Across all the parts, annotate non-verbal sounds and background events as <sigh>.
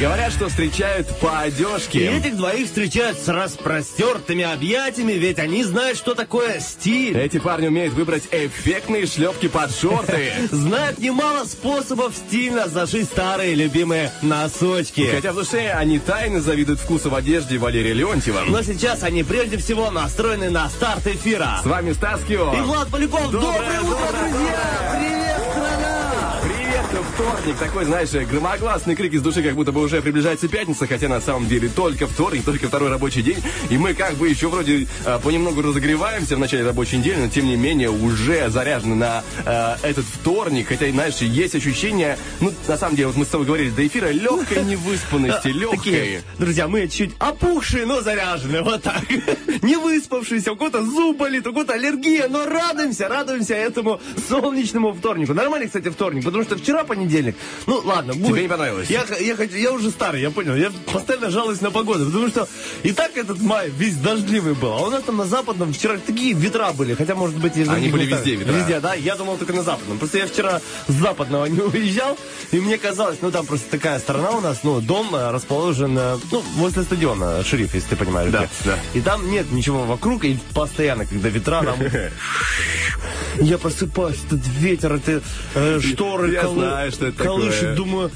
Говорят, что встречают по И одежке. этих двоих встречают с распростертыми объятиями, ведь они знают, что такое стиль. Эти парни умеют выбрать эффектные шлепки под шорты. <laughs> Знают немало способов стильно зашить старые любимые носочки. Хотя в душе они тайно завидуют вкусу в одежде Валерия Леонтьева. Но сейчас они прежде всего настроены на старт эфира. С вами Стас Кио. И Влад Поляков. Доброе Доброе, утро, друзья! Привет, вторник. Такой, знаешь, громогласный крик из души, как будто бы уже приближается пятница, хотя на самом деле только вторник, только второй рабочий день. И мы как бы еще вроде а, понемногу разогреваемся в начале рабочей недели, но тем не менее уже заряжены на а, этот вторник. Хотя, знаешь, есть ощущение, ну, на самом деле, вот мы с тобой говорили до эфира, легкой невыспанности, <laughs> легкой. Такие, друзья, мы чуть опухшие, но заряженные, вот так. <laughs> Не выспавшиеся, у кого-то зуб болит, у кого-то аллергия, но радуемся, радуемся этому солнечному вторнику. Нормальный, кстати, вторник, потому что вчера понедельник. Ну, ладно, будет. Тебе не понравилось? Я, я, хочу- я уже старый, я понял. Я постоянно жалуюсь на погоду, потому что и так этот май весь дождливый был. А у нас там на западном вчера такие ветра были, хотя, может быть, и Они были местах. везде ветра. Везде, да? Я думал только на западном. Просто я вчера с западного не уезжал, и мне казалось, ну там просто такая сторона у нас, ну, дом э, расположен, э, ну, возле стадиона, шериф, если ты понимаешь. Да, где. да. И там нет ничего вокруг, и постоянно, когда ветра, там... <laughs> Я просыпаюсь, этот ветер, это э, шторы Я колы- знаю, что это колышет, такое. думаю,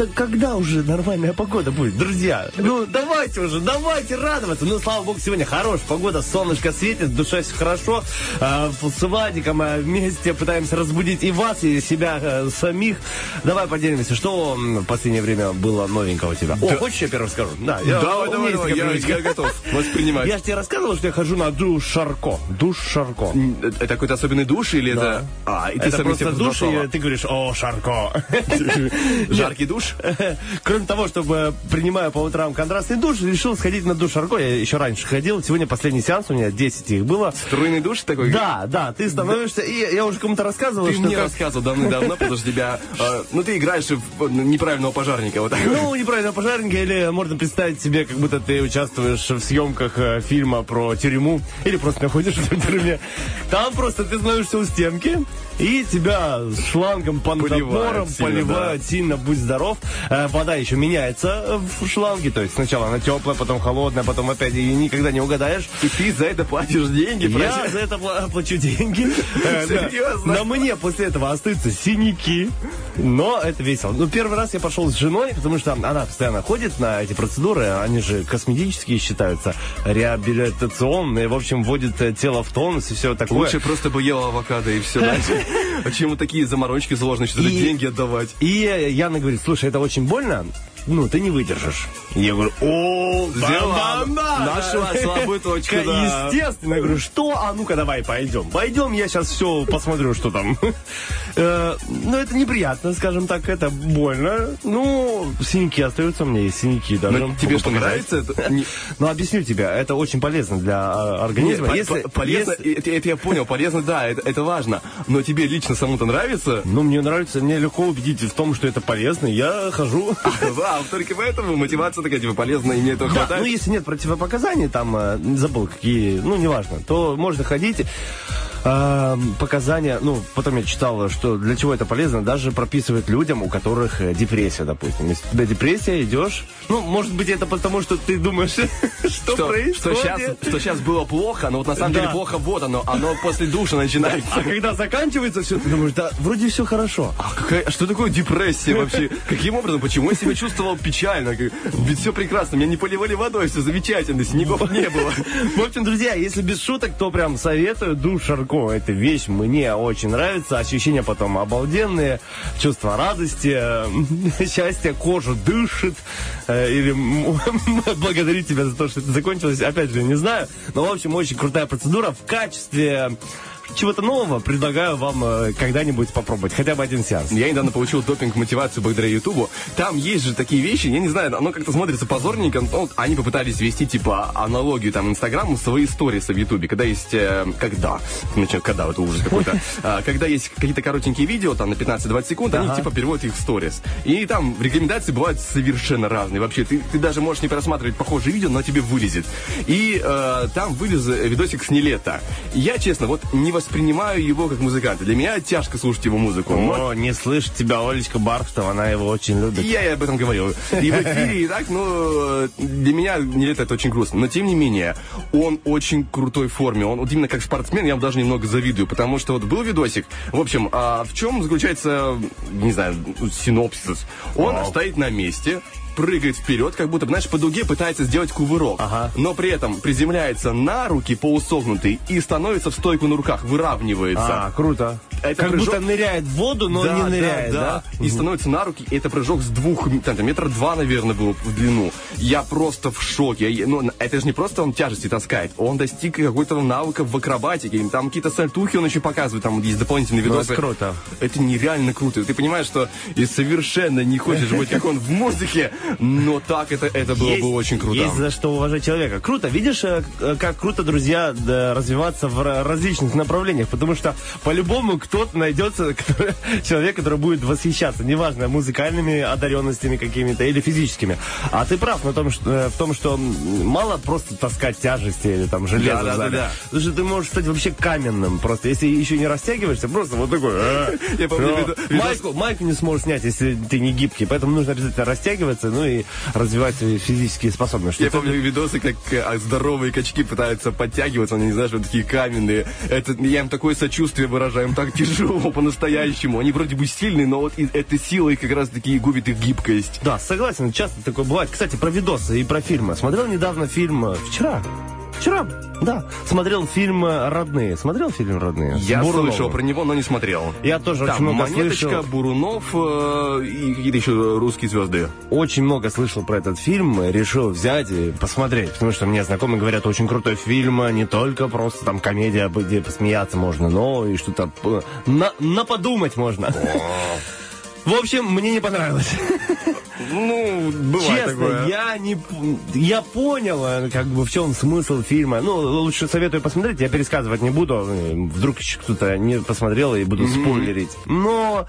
так когда уже нормальная погода будет, друзья? Ну, давайте уже, давайте радоваться. Ну, слава богу, сегодня хорошая погода, солнышко светит, в душе все хорошо. А, с Владиком а, вместе пытаемся разбудить и вас, и себя э, самих. Давай поделимся, что в последнее время было новенького у тебя. О, хочешь, я первый скажу? Да, я- Давай, давай, давай, я, я готов <laughs> воспринимать. Я же тебе рассказывал, что я хожу на душ Шарко. Душ Шарко. Это какой-то особенный душ или Да. это... А, и ты Это просто душ, и ты говоришь, о, Шарко. <laughs> Жаркий душ? <laughs> Кроме того, чтобы принимая по утрам контрастный душ, решил сходить на душ Шарко. Я еще раньше ходил. Сегодня последний сеанс, у меня 10 их было. Струйный душ такой? Да, да, ты становишься... И я уже кому-то рассказывал, Ты что... мне рассказывал давным-давно, потому что тебя... э, ну, ты играешь в э, неправильного пожарника, вот так. Ну, неправильно пожарника, или можно представить себе, как будто ты участвуешь в съемках э, фильма про тюрьму, или просто находишься в тюрьме. Там просто ты становишься у стенки, и тебя шлангом под Поливают сильно, поливают сильно, будь здоров. Э, Вода еще меняется в шланге, то есть сначала она теплая, потом холодная, потом опять ее никогда не угадаешь. И ты за это платишь деньги, Я за это пла- плачу деньги. <laughs> Э. Серьезно? На мне после этого остаются синяки. Но это весело. Ну, первый раз я пошел с женой, потому что она постоянно ходит на эти процедуры. Они же косметические считаются, реабилитационные. В общем, вводит э, тело в тонус и все такое. Лучше просто бы ел авокадо и все дальше. <laughs> А чем вот такие заморочки сложные, что-то И- деньги отдавать? И Яна говорит, слушай, это очень больно, ну, ты не выдержишь. Я говорю, о, Взяла. да-да-да. Нашла слабую точку, Ка- да. Естественно. Я говорю, что? А ну-ка давай пойдем. Пойдем, я сейчас все посмотрю, что там. Э, Ну, это неприятно, скажем так, это больно. Ну, синяки остаются есть синяки даже. Но Ну, тебе что, нравится это? Ну, объясню тебе, это очень полезно для а, Нет, организма. по- Если- по- полезно, если- это, это я понял, полезно, да, это, это важно. Но тебе лично самому-то нравится? Ну, мне нравится, мне легко убедить в том, что это полезно, я хожу. <laughs> Да, только поэтому мотивация такая, типа, полезная, и мне этого Да, хватает. ну если нет противопоказаний, там, э, забыл какие, ну неважно, то можно ходить. А, показания, ну, потом я читал, что для чего это полезно, даже прописывают людям, у которых э, депрессия, допустим. Если у тебя депрессия, идешь, ну, может быть, это потому, что ты думаешь, <laughs> что что, что, происходит. сейчас, что сейчас было плохо, но вот на самом Да. деле плохо вот оно, оно после душа начинается. А когда заканчивается все, ты думаешь, да, вроде все хорошо. А какая, что такое депрессия вообще? Каким образом? Почему я себя чувствовал печально? Ведь все прекрасно, меня не поливали водой, все замечательно, снегов не было. <laughs> В общем, друзья, если без шуток, то прям советую душ Знакома эта вещь, мне очень нравится, ощущения потом обалденные, чувство радости, э, <laughs> счастья, кожа дышит, э, или <laughs> благодарить тебя за то, что это закончилось, опять же, не знаю, но, в общем, очень крутая процедура в качестве чего-то нового предлагаю вам э, когда-нибудь попробовать, хотя бы один сеанс. Я недавно получил допинг-мотивацию благодаря Ютубу. Там есть же такие вещи, я не знаю, оно как-то смотрится позорненько. Ну, они попытались вести, типа, аналогию там Инстаграму свои сторисы в Ютубе. Когда есть... Э, когда? Значит, когда? Это ужас какой-то. <laughs> А, когда есть какие-то коротенькие видео, там, на 15-20 секунд, они, типа, переводят их в сторис. И там рекомендации бывают совершенно разные. Вообще, ты, ты даже можешь не просматривать похожие видео, но тебе вылезет. И э, там вылез видосик с Нелета. Я, честно, вот не воспринимаю его как музыканта. Для меня тяжко слушать его музыку. Но О, не слышит тебя Олечка Бархтова, она его очень любит. я и об этом говорил. И в эфире, и так, ну, для меня Нелета это очень грустно. Но, тем не менее, он очень крутой форме. Он вот именно как спортсмен, я даже немного завидую. Потому что вот был видосик. В общем, а в чем заключается, не знаю, синопсис? Он стоит на месте, прыгает вперед, как будто, знаешь, по дуге пытается сделать кувырок. Ага. Но при этом приземляется на руки полусогнутый и становится в стойку на руках, выравнивается. А, круто. Это как прыжок- будто ныряет в воду, но не ныряет, да? И становится на руки, и это прыжок с двух, там, метра два, наверное, было в длину. Я просто в шоке. Я- ну, это же не просто он тяжести таскает, он достиг какой-то навыка в акробатике, там какие-то сальтухи он еще показывает, там есть дополнительные Ну, видосы. это круто. Это нереально круто. Ты понимаешь, что и совершенно не хочешь <laughs> быть как он в музыке, но так это, это было бы очень круто. Есть за что уважать человека. Круто. Видишь, э, как круто, друзья, да, развиваться в ра- различных направлениях, потому что по-любому кто-то найдется, <laughs> который- человек, который будет восхищаться, неважно, музыкальными одаренностями какими-то или физическими. А ты прав на том, что, э, в том, что мало просто таскать тяжести или там железо Да, да, да, да. Потому что ты можешь стать вообще каменным просто. Если еще не растягиваешься, просто вот такой... э, <laughs> Я помню, Майку, майку не сможешь снять, если ты не гибкий. Поэтому нужно обязательно растягиваться, ну и развивать свои физические способности. Я помню видосы, как э, здоровые качки пытаются подтягиваться, они, не знаешь, вот такие каменные. Это, я им такое сочувствие выражаю, им так <laughs> тяжело по-настоящему. Они вроде бы сильные, но вот эта сила их как раз таки и губит их гибкость. Да, согласен, часто такое бывает. Кстати, про видосы и про фильмы. Смотрел недавно фильм э, вчера. Вчера, да. Смотрел фильм э, «Родные». Смотрел фильм «Родные»? Я Буруновым. слышал про него, но не смотрел. Я тоже Там очень много Монеточка, слышал. Бурунов э, и какие-то еще русские звезды. Очень много слышал про этот фильм, решил взять и посмотреть, потому что мне знакомые говорят, очень крутой фильм, не только просто там комедия, где посмеяться можно, но и что-то э, на, наподумать можно. В общем, мне не понравилось. <laughs> Ну, бывает Честно, такое. я не... Я понял, э, как бы, в чем смысл фильма. Ну, лучше советую посмотреть, я пересказывать не буду. э, Вдруг еще кто-то не посмотрел и буду спойлерить. Но...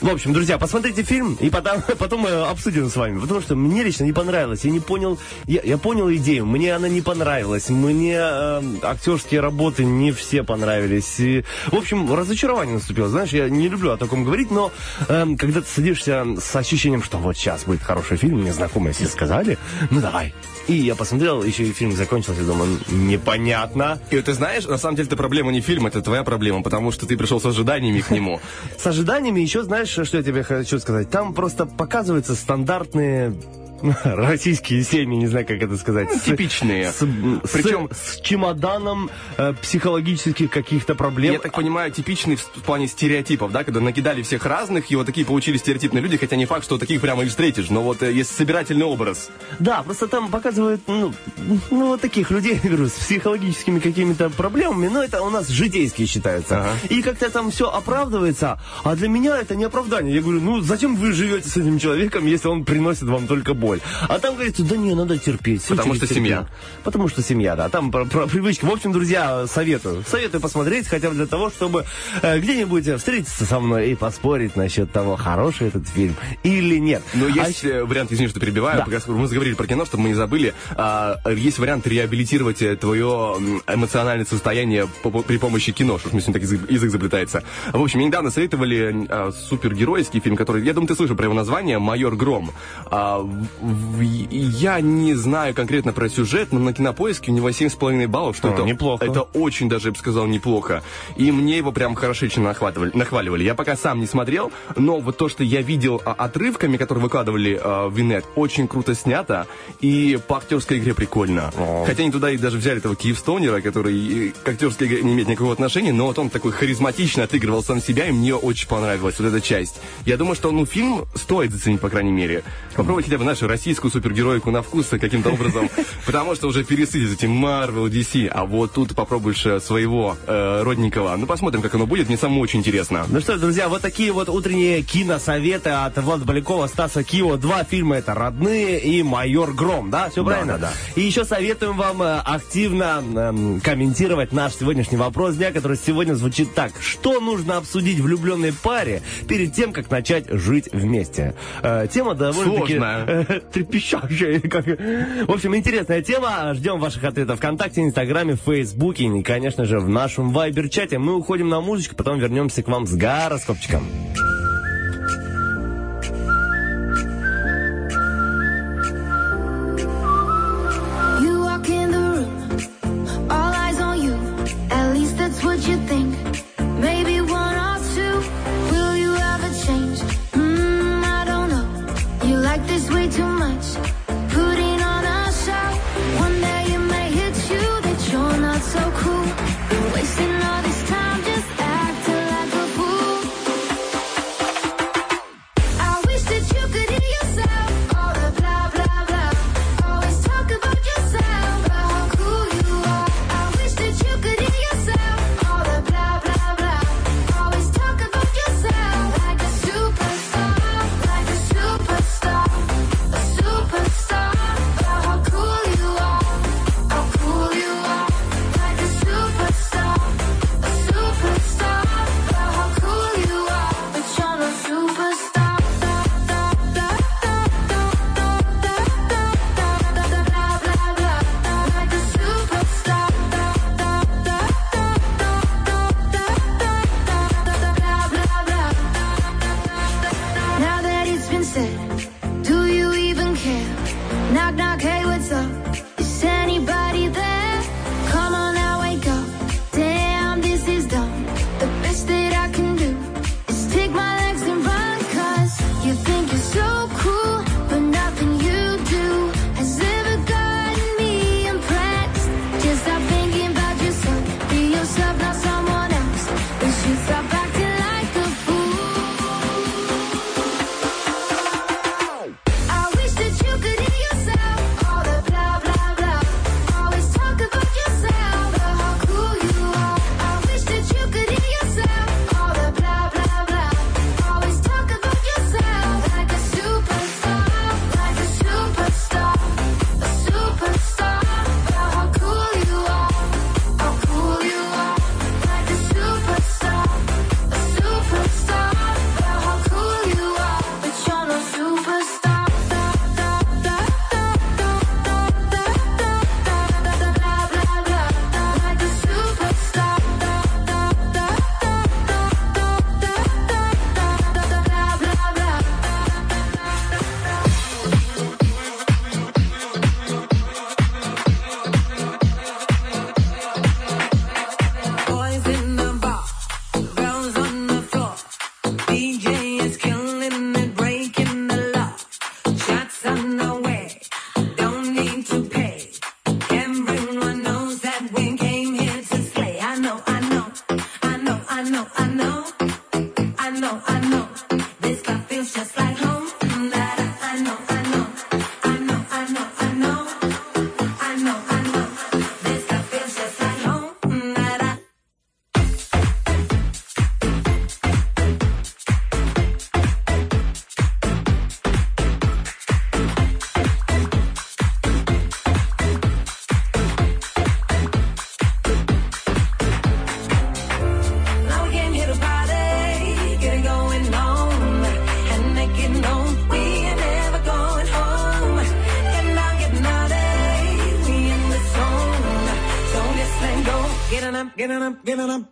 В общем, друзья, посмотрите фильм, и потом, <laughs> потом обсудим с вами. Потому что мне лично не понравилось. Я не понял... Я, я понял идею, мне она не понравилась. Мне э, актерские работы не все понравились. И, в общем, разочарование наступило. Знаешь, я не люблю о таком говорить, но э, когда ты садишься с ощущением, что вот сейчас будет хороший фильм, мне знакомые все сказали, ну давай. И я посмотрел, еще и фильм закончился, думаю, непонятно. И ты знаешь, на самом деле это проблема не фильм, это твоя проблема, потому что ты пришел с ожиданиями к нему. С ожиданиями еще, знаешь, что я тебе хочу сказать? Там просто показываются стандартные <laughs> российские семьи, не знаю, как это сказать. Ну, С- типичные. С, Причем- Причем с чемоданом э, психологических каких-то проблем. Я так понимаю, типичный в в плане стереотипов, да, когда накидали всех разных, и вот такие получили стереотипные люди, хотя не факт, что таких прямо и встретишь, но вот э, есть собирательный образ. Да, просто там показывают, ну, ну, вот таких людей, <laughs> говорю, с психологическими какими-то проблемами, но это у нас житейские считаются. Ага. И как-то там все оправдывается, а для меня это не оправдание. Я говорю, ну, зачем вы живете с этим человеком, если он приносит вам только боль? А там говорится, да не, надо терпеть. Потому что семья. Потому что семья, да. Там про, про привычки. В общем, друзья, советую. Советую посмотреть, хотя бы для того, чтобы э, где-нибудь встретиться со мной и поспорить насчет того, хороший этот фильм или нет. Но А есть э, вариант, извини, что перебиваю, Да. пока мы заговорили про кино, чтобы мы не забыли, а, есть вариант реабилитировать э, твое эмоциональное состояние при помощи кино, что мне сегодня так язык, заплетается. В общем, мне недавно советовали а, супергеройский фильм, который, я думаю, ты слышал про его название, «Майор Гром». А, я не знаю конкретно про сюжет, но на кинопоиске у него 7,5 баллов, что О, это, неплохо. это очень даже, я бы сказал, неплохо. И мне его прям хорошечно нахватывали, нахваливали. Я пока сам не смотрел, но вот то, что я видел а, отрывками, которые выкладывали а, в Инет, очень круто снято, и по актерской игре прикольно. О. Хотя они туда и даже взяли этого Киевстонера, который к актерской игре не имеет никакого отношения, но вот он такой харизматично отыгрывал сам себя, и мне очень понравилась вот эта часть. Я думаю, что ну, фильм стоит заценить, по крайней мере. Попробовать хотя бы нашу российскую супергероику на вкус каким-то образом, <laughs> потому что уже пересытились эти Marvel, DC, а вот тут попробуешь э, своего э, родненького. Ну, посмотрим, как оно будет, мне самому очень интересно. Ну что, ж, друзья, вот такие вот утренние киносоветы от Влада Полякова, Стаса Кио. Два фильма это «Родные» и «Майор Гром», да? Все правильно? да, И еще советуем вам э, активно эм, комментировать наш сегодняшний вопрос дня, который сегодня звучит так. Что нужно обсудить влюбленной паре перед тем, как начать жить вместе? Э, тема довольно-таки Сложная. <laughs> трепещущая. как- В общем, интересная тема. Ждем ваших ответов ВКонтакте, Инстаграме, Фейсбуке и, конечно же, в нашем Вайбер-чате. Мы уходим на музычку, потом вернемся к вам с гороскопчиком. You walk in like this way too much. Ba-da-dum, ba-da-dum,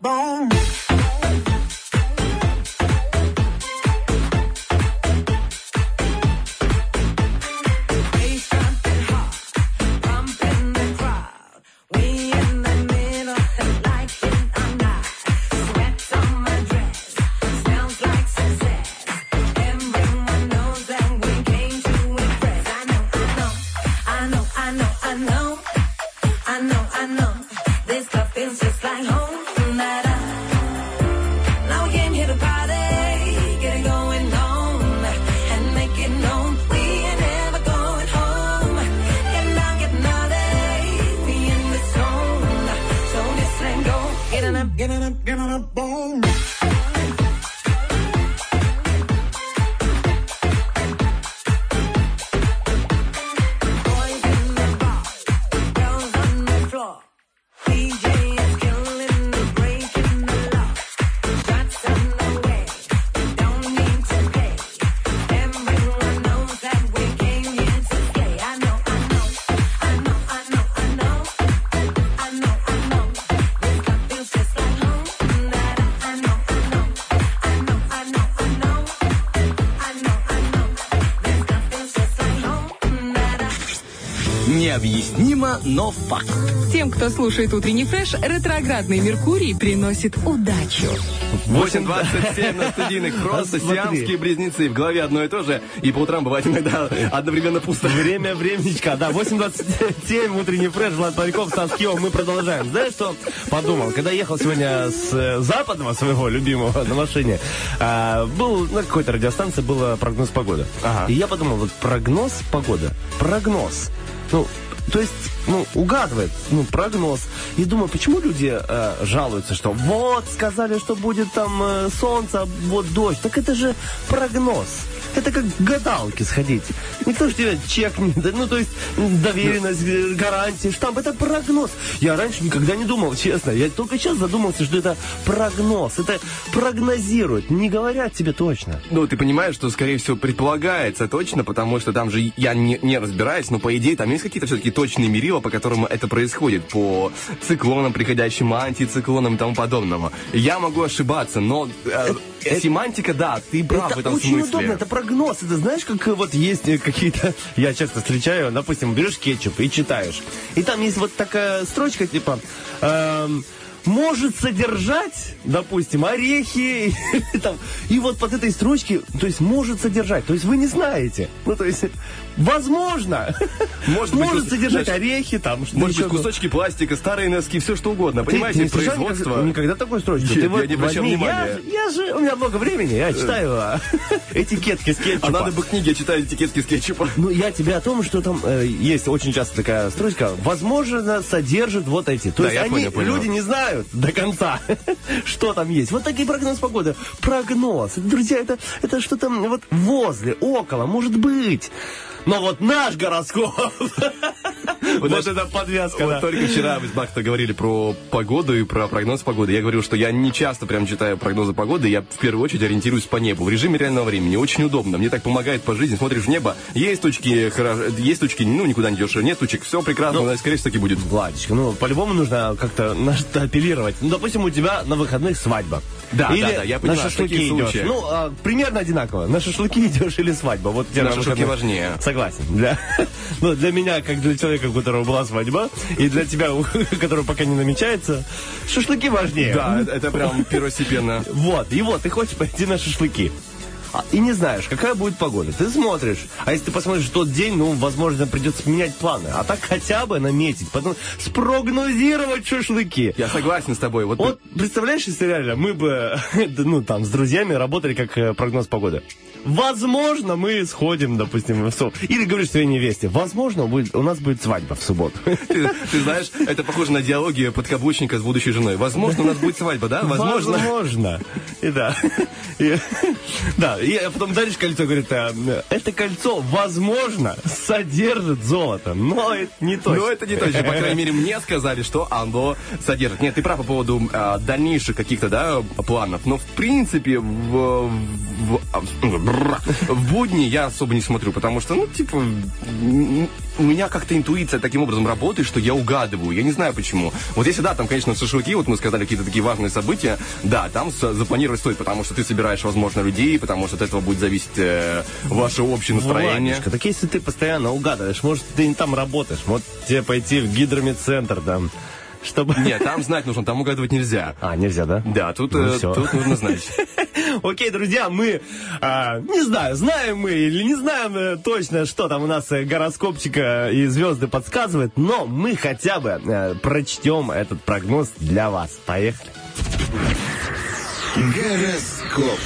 Необъяснимо, но факт. Тем, кто слушает утренний фреш, ретроградный Меркурий приносит удачу. 8.27 <laughs> на студийных. Просто сиамские близнецы. В голове одно и то же. И по утрам бывает иногда <laughs> одновременно пусто. Время временечка, да, 8.27, утренний фреш, Влад Поляков, Стас Киев, мы продолжаем. Знаешь, что подумал? Когда ехал сегодня с э, западного своего любимого на машине, а, был на какой-то радиостанции был прогноз погоды. Ага. И я подумал, вот прогноз погоды, прогноз, ну, то есть, ну, угадывает, ну, прогноз. И думаю, почему люди э, жалуются, что вот, сказали, что будет там э, солнце, вот дождь. Так это же прогноз. Это как к гадалке сходить. Никто же тебя чекнет, да, ну, то есть, доверенность, э, гарантии, штамп, это прогноз. Я раньше никогда не думал, честно. Я только сейчас задумался, что это прогноз. Это прогнозирует, не говорят тебе точно. Ну, ты понимаешь, что, скорее всего, предполагается точно, потому что там же я не, не разбираюсь, но, по идее, там есть какие-то все-таки точные мерила, по которым это происходит, по циклонам, приходящим антициклонам и тому подобного. Я могу ошибаться, но э, семантика, да, ты прав в это этом очень смысле. удобно, это прогноз. Это знаешь, как э, вот есть э, какие-то... <laughs> Я часто встречаю, допустим, берешь кетчуп и читаешь. И там есть вот такая строчка, типа... эм, может содержать, допустим, орехи, и, <laughs> там, и вот под этой строчки, то есть может содержать, то есть вы не знаете, ну то есть возможно, <laughs> Может быть, может содержать знаешь, орехи, там, что Может быть, кусочки пластика, старые носки, все что угодно. ты- Понимаете, ты производство... Никогда, никогда такой строчки. Я- Ты вот я не обращал возьми, внимания. Я, же- я же, у меня много времени, я читаю а, <laughs> этикетки с кетчупа. А надо бы книги читать этикетки с кетчупа. Ну, я тебе о том, что там э, есть очень часто такая строчка, возможно, содержит вот эти. То Да, есть я они, понял, понял. люди не знают до конца, <laughs> что там есть. Вот такие прогноз погоды. Прогноз. Друзья, это, это что-то вот возле, около, может быть. Но вот наш гороскоп, <laughs> вот знаешь, это подвязка. Вот да. только вчера мы с Бахто говорили про погоду и про прогноз погоды. Я говорил, что я не часто прям читаю прогнозы погоды, я в первую очередь ориентируюсь по небу. В режиме реального времени. Очень удобно. Мне так помогает по жизни. Смотришь в небо, есть точки, хоро- есть точки, ну, никуда не идешь, нет точек, все прекрасно, но, скорее всего, таки будет. Владечка, ну, по-любому нужно как-то на что апеллировать. Ну, допустим, у тебя на выходных свадьба. Да, или да, да, я понимаю, на шашлыки идешь. случаях. Ну, а, примерно одинаково. На шашлыки <laughs> идешь или свадьба. Вот тебе На на шашлыки выходных. важнее. Согласен. Для, <laughs> ну, для меня, как для человека, у которого была свадьба, и для тебя, <laughs> у которого пока не намечается, шашлыки важнее. Да, это, прям первостепенно. Вот, и вот, ты хочешь пойти на шашлыки. А, И не знаешь, какая будет погода. Ты смотришь. А если ты посмотришь тот день, ну, возможно, придется менять планы. А так хотя бы наметить, потом спрогнозировать шашлыки. Я согласен с тобой. Вот, Вот, представляешь, если реально мы бы, <laughs> ну, там, с друзьями работали как э, прогноз погоды. Возможно, мы сходим, допустим, в субботу. Или говоришь своей невесте, возможно, будет, у нас будет свадьба в субботу. <laughs> ты, ты знаешь, это похоже на диалоги подкаблучника с будущей женой. Возможно, у нас будет свадьба, да? Возможно. Возможно. И да. И, да, и потом даришь кольцо, говорит, это кольцо, возможно, содержит золото, но это не точно. Но это не точно. По крайней мере, мне сказали, что оно содержит. Нет, ты прав по поводу а, дальнейших каких-то, да, планов. Но, в принципе, в, в, а, бррр, в будни я особо не смотрю, потому что, ну, типа, у меня как-то интуиция таким образом работает, что я угадываю. Я не знаю почему. Вот если, да, там, конечно, шашлыки, вот мы сказали какие-то такие важные события, да, там запланировать стоит, потому что ты собираешь, возможно, людей, потому что от этого будет зависеть э, ваше общее настроение. Владечка, так если ты постоянно угадываешь, может, ты не там работаешь, может, тебе пойти в гидромедцентр там, чтобы... Нет, там знать нужно, там угадывать нельзя. А, нельзя, да? Да, тут, Ну, э, тут нужно знать. <laughs> Окей, друзья, мы, а, не знаю, знаем мы или не знаем э, точно, что там у нас э, гороскопчика и звезды подсказывают, но мы хотя бы э, прочтем этот прогноз для вас. Поехали. Гороскоп.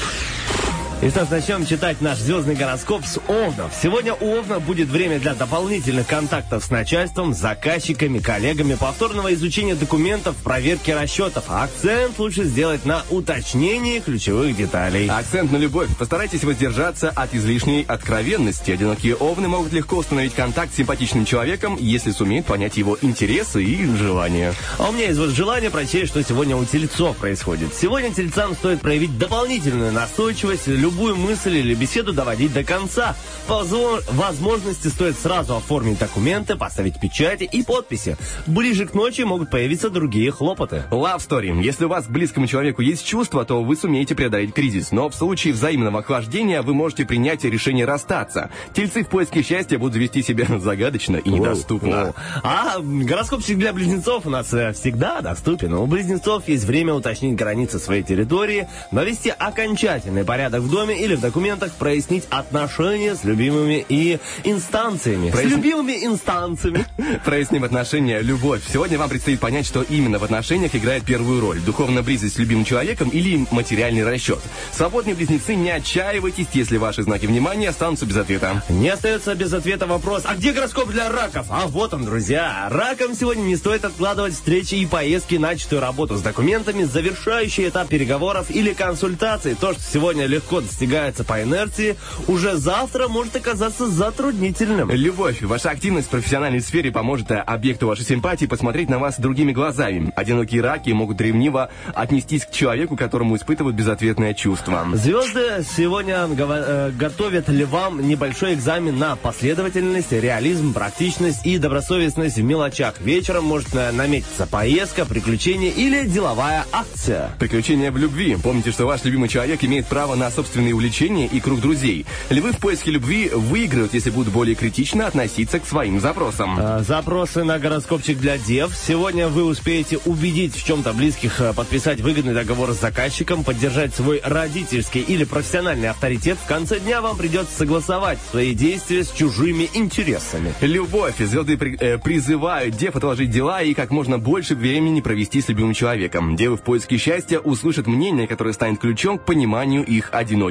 И что ж, начнем читать наш звездный гороскоп с Овнов. Сегодня у Овна будет время для дополнительных контактов с начальством, заказчиками, коллегами, повторного изучения документов, проверки расчетов. Акцент лучше сделать на уточнении ключевых деталей. Акцент на любовь. Постарайтесь воздержаться от излишней откровенности. Одинокие овны могут легко установить контакт с симпатичным человеком, если сумеют понять его интересы и желания. А у меня есть вот желание прочесть, что сегодня у тельцов происходит. Сегодня тельцам стоит проявить дополнительную настойчивость, любовь любую мысль или беседу доводить до конца. По возможности стоит сразу оформить документы, поставить печати и подписи. Ближе к ночи могут появиться другие хлопоты. Love Story. Если у вас к близкому человеку есть чувства, то вы сумеете преодолеть кризис. Но в случае взаимного охлаждения вы можете принять решение расстаться. Тельцы в поиске счастья будут вести себя <laughs> загадочно и недоступно. Воу. А гороскопчик для близнецов у нас э, всегда доступен. У близнецов есть время уточнить границы своей территории, навести окончательный порядок в доме или в документах, прояснить отношения с любимыми и инстанциями. С Проясни- любимыми инстанциями. <laughs> Проясним отношения, любовь. Сегодня вам предстоит понять, что именно в отношениях играет первую роль. Духовная близость с любимым человеком или материальный расчет. Свободные близнецы, не отчаивайтесь, если ваши знаки внимания останутся без ответа. Не остается без ответа вопрос, а где гороскоп для раков? А вот он, друзья. Ракам сегодня не стоит откладывать встречи и поездки, начатую работу с документами, завершающий этап переговоров или консультаций. То, что сегодня легко достигается по инерции, уже завтра может оказаться затруднительным. Любовь. Ваша активность в профессиональной сфере поможет э, объекту вашей симпатии посмотреть на вас другими глазами. Одинокие раки могут ревниво отнестись к человеку, которому испытывают безответное чувство. Звезды сегодня э, готовят ли вам небольшой экзамен на последовательность, реализм, практичность и добросовестность в мелочах. Вечером может э, наметиться поездка, приключение или деловая акция. Приключения в любви. Помните, что ваш любимый человек имеет право на собственные увлечения и круг друзей. Львы в поиске любви выиграют, если будут более критично относиться к своим запросам. Э, Запросы на гороскопчик для дев. Сегодня вы успеете убедить в чем-то близких, э, подписать выгодный договор с заказчиком, поддержать свой родительский или профессиональный авторитет. В конце дня вам придется согласовать свои действия с чужими интересами. Любовь. Звезды при- э, призывают дев отложить дела и как можно больше времени провести с любимым человеком. Девы в поиске счастья услышат мнение, которое станет ключом к пониманию их одиночества.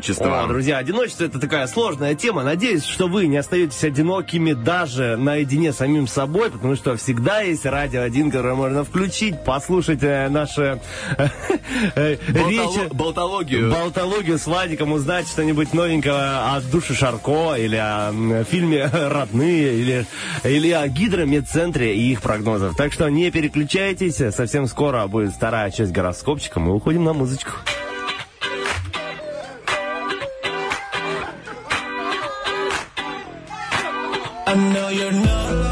О, друзья, одиночество это такая сложная тема. Надеюсь, что вы не остаетесь одинокими даже наедине с самим собой, потому что всегда есть радио один, которое можно включить, послушать э, наши э, э, речи. болтологию. Болтологию с Владиком, узнать что-нибудь новенького о Душе Шарко или о фильме «Родные» или, или о гидромедцентре и их прогнозах. Так что не переключайтесь, совсем скоро будет вторая часть гороскопчика, мы уходим на музычку. I know you're not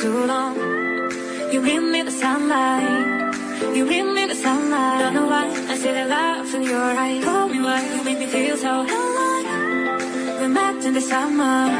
too long. You bring me the sunlight. You bring me the sunlight. I don't know why I see the love in your eyes. Tell me why you make me feel so alive. We're met in the summer.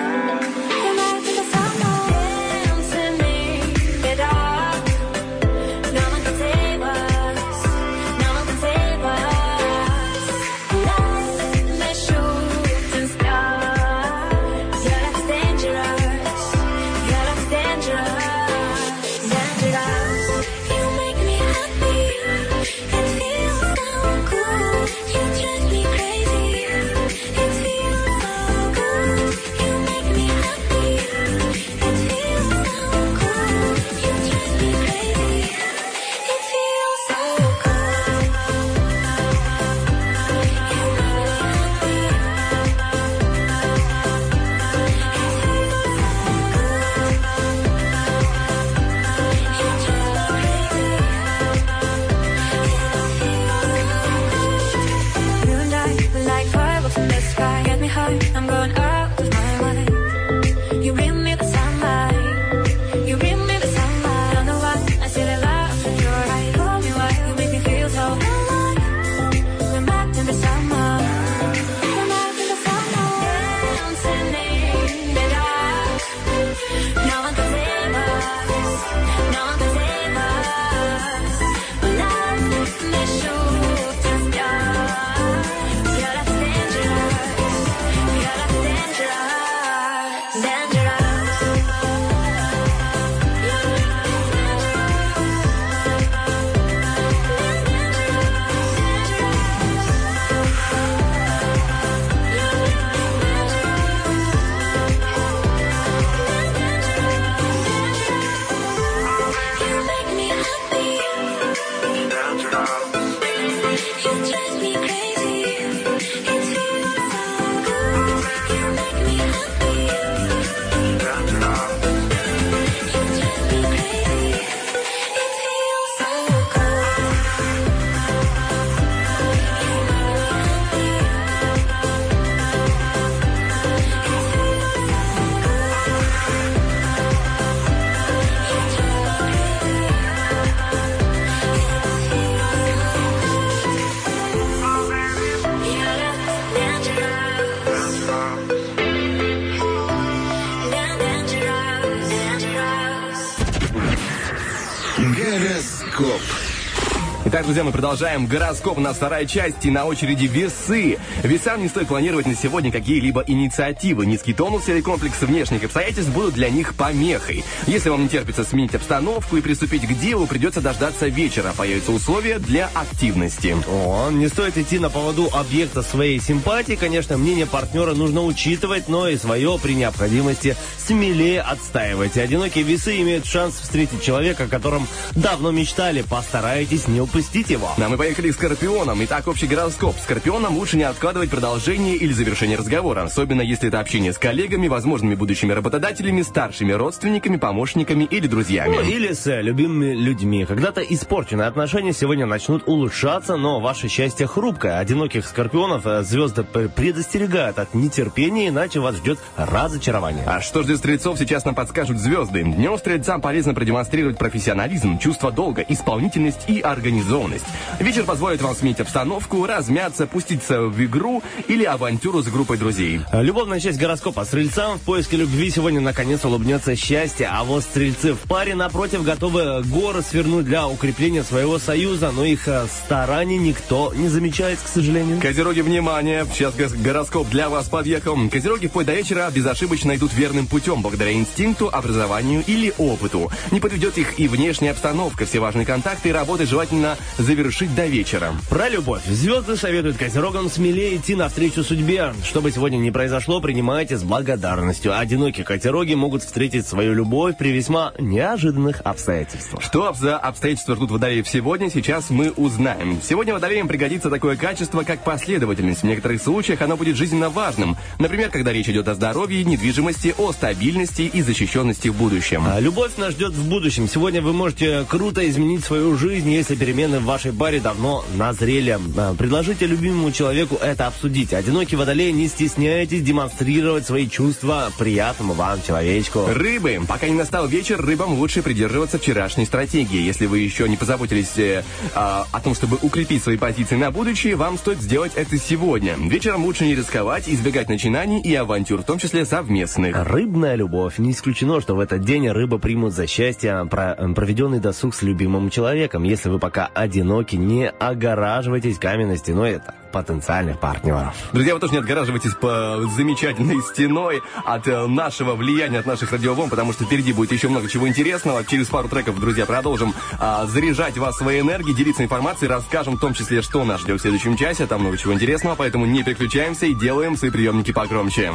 Друзья, мы продолжаем гороскоп. У нас вторая часть и на очереди весы. Весам не стоит планировать на сегодня какие-либо инициативы. Низкий тонус или комплекс внешних обстоятельств будут для них помехой. Если вам не терпится сменить обстановку и приступить к делу, придется дождаться вечера. Появятся условия для активности. О, не стоит идти на поводу объекта своей симпатии. Конечно, мнение партнера нужно учитывать, но и свое при необходимости смелее отстаивайте. Одинокие весы имеют шанс встретить человека, о котором давно мечтали. Постарайтесь не упустить его. А мы поехали к Скорпионам. Итак, общий гороскоп. Скорпионам лучше не откладывать продолжение или завершение разговора, особенно если это общение с коллегами, возможными будущими работодателями, старшими родственниками, помощниками или друзьями. Ну, или с э, любимыми людьми. Когда-то испорченные отношения сегодня начнут улучшаться, но ваше счастье хрупкое. Одиноких скорпионов э, звезды предостерегают от нетерпения, иначе вас ждет разочарование. А что ждет стрельцов, сейчас нам подскажут звезды. Днем стрельцам полезно продемонстрировать профессионализм, чувство долга, исполнительность и организованность. Вечер позволит вам сменить обстановку, размяться, пуститься в игру или авантюру с группой друзей. Э, Любовная часть гороскопа. Стрельцам в поиске любви сегодня наконец улыбнется счастье, а вот стрельцы в паре, напротив, готовы горы свернуть для укрепления своего союза, но их э, стараний никто не замечает, к сожалению. Козероги, внимание! Сейчас гороскоп для вас подъехал. Козероги вплоть до вечера безошибочно идут верным путем, благодаря инстинкту, образованию или опыту. Не подведет их и внешняя обстановка. Все важные контакты и работы желательно завершить до вечера. Про любовь. Звезды советуют козерогам смелее идти навстречу судьбе. Что бы сегодня ни произошло, принимайте с благодарностью. Одинокие козероги могут встретить свою любовь при весьма неожиданных обстоятельствах. Что за обстоятельства ждут водолеев сегодня, сейчас мы узнаем. Сегодня водолеям пригодится такое качество, как последовательность. В некоторых случаях оно будет жизненно важным. Например, когда речь идет о здоровье, недвижимости, о стабильности и защищенности в будущем. А любовь нас ждет в будущем. Сегодня вы можете круто изменить свою жизнь, если перемены в вашей баре давно назрели. А, Предложите любимому человеку это обсудить. Одинокий водолей, не стесняйтесь демонстрировать свои чувства приятному вам человечку. Рыбы. Пока не настал вечер, рыбам лучше придерживаться вчерашней стратегии. Если вы еще не позаботились э, а, о том, чтобы укрепить свои позиции на будущее, вам стоит сделать это сегодня. Вечером лучше не рисковать, избегать начинаний и авантюр, в том числе совместных. Рыбная любовь. Не исключено, что в этот день рыба примут за счастье про- проведенный досуг с любимым человеком. Если вы пока одиноки, не огораживайтесь каменной стеной от потенциальных партнеров. Друзья, вы тоже не отгораживайтесь по замечательной стеной от э, нашего влияния, от наших радиоволн, потому что впереди будет еще много чего интересного. Через пару треков, друзья, продолжим а, заряжать вас своей энергией, делиться информацией, расскажем в том числе, что нас ждет в следующем часе. Там много чего интересного, поэтому не переключаемся и делаем свои приемники погромче.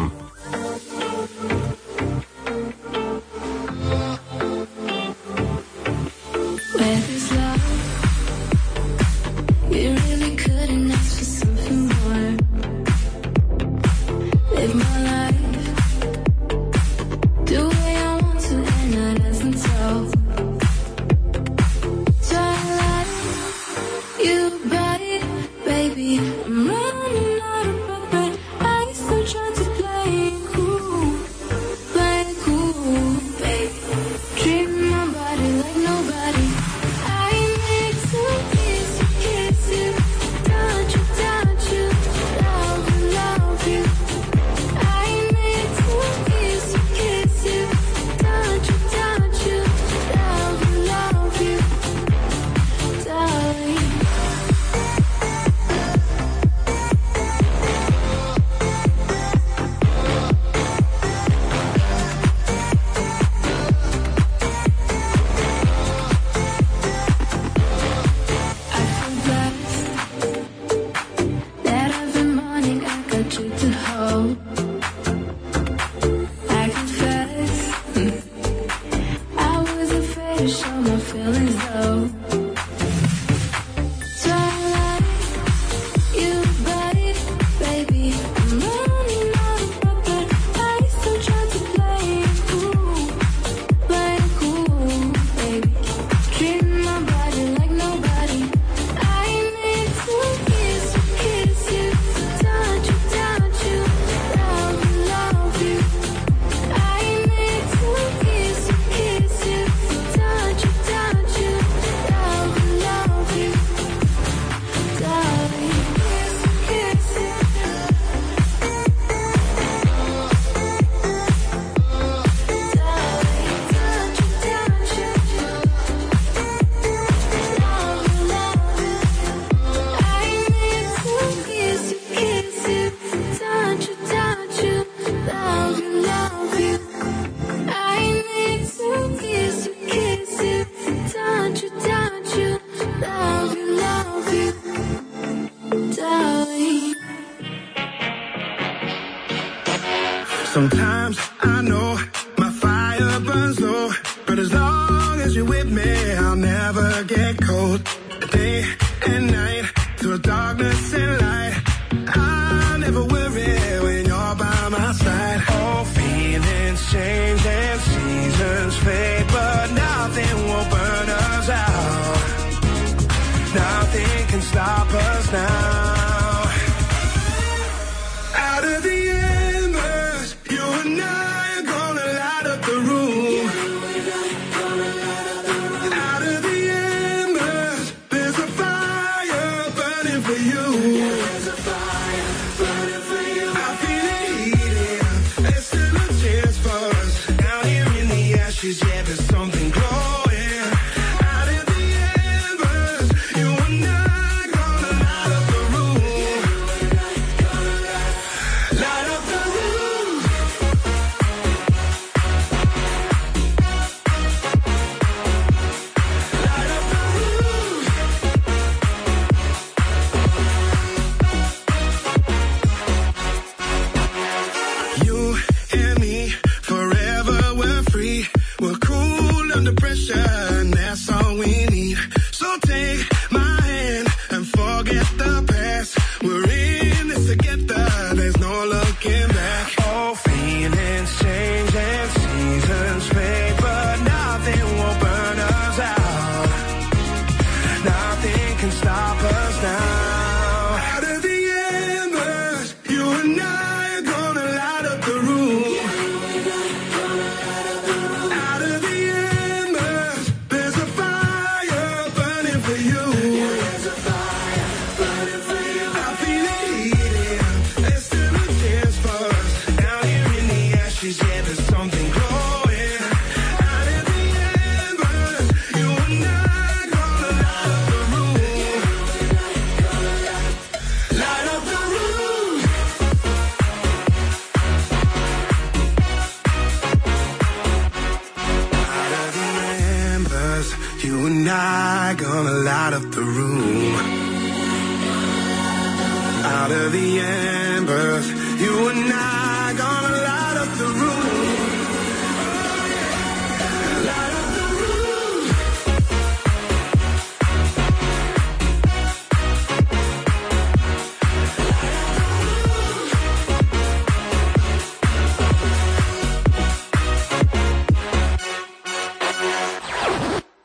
The embers. You and I gonna light up the room.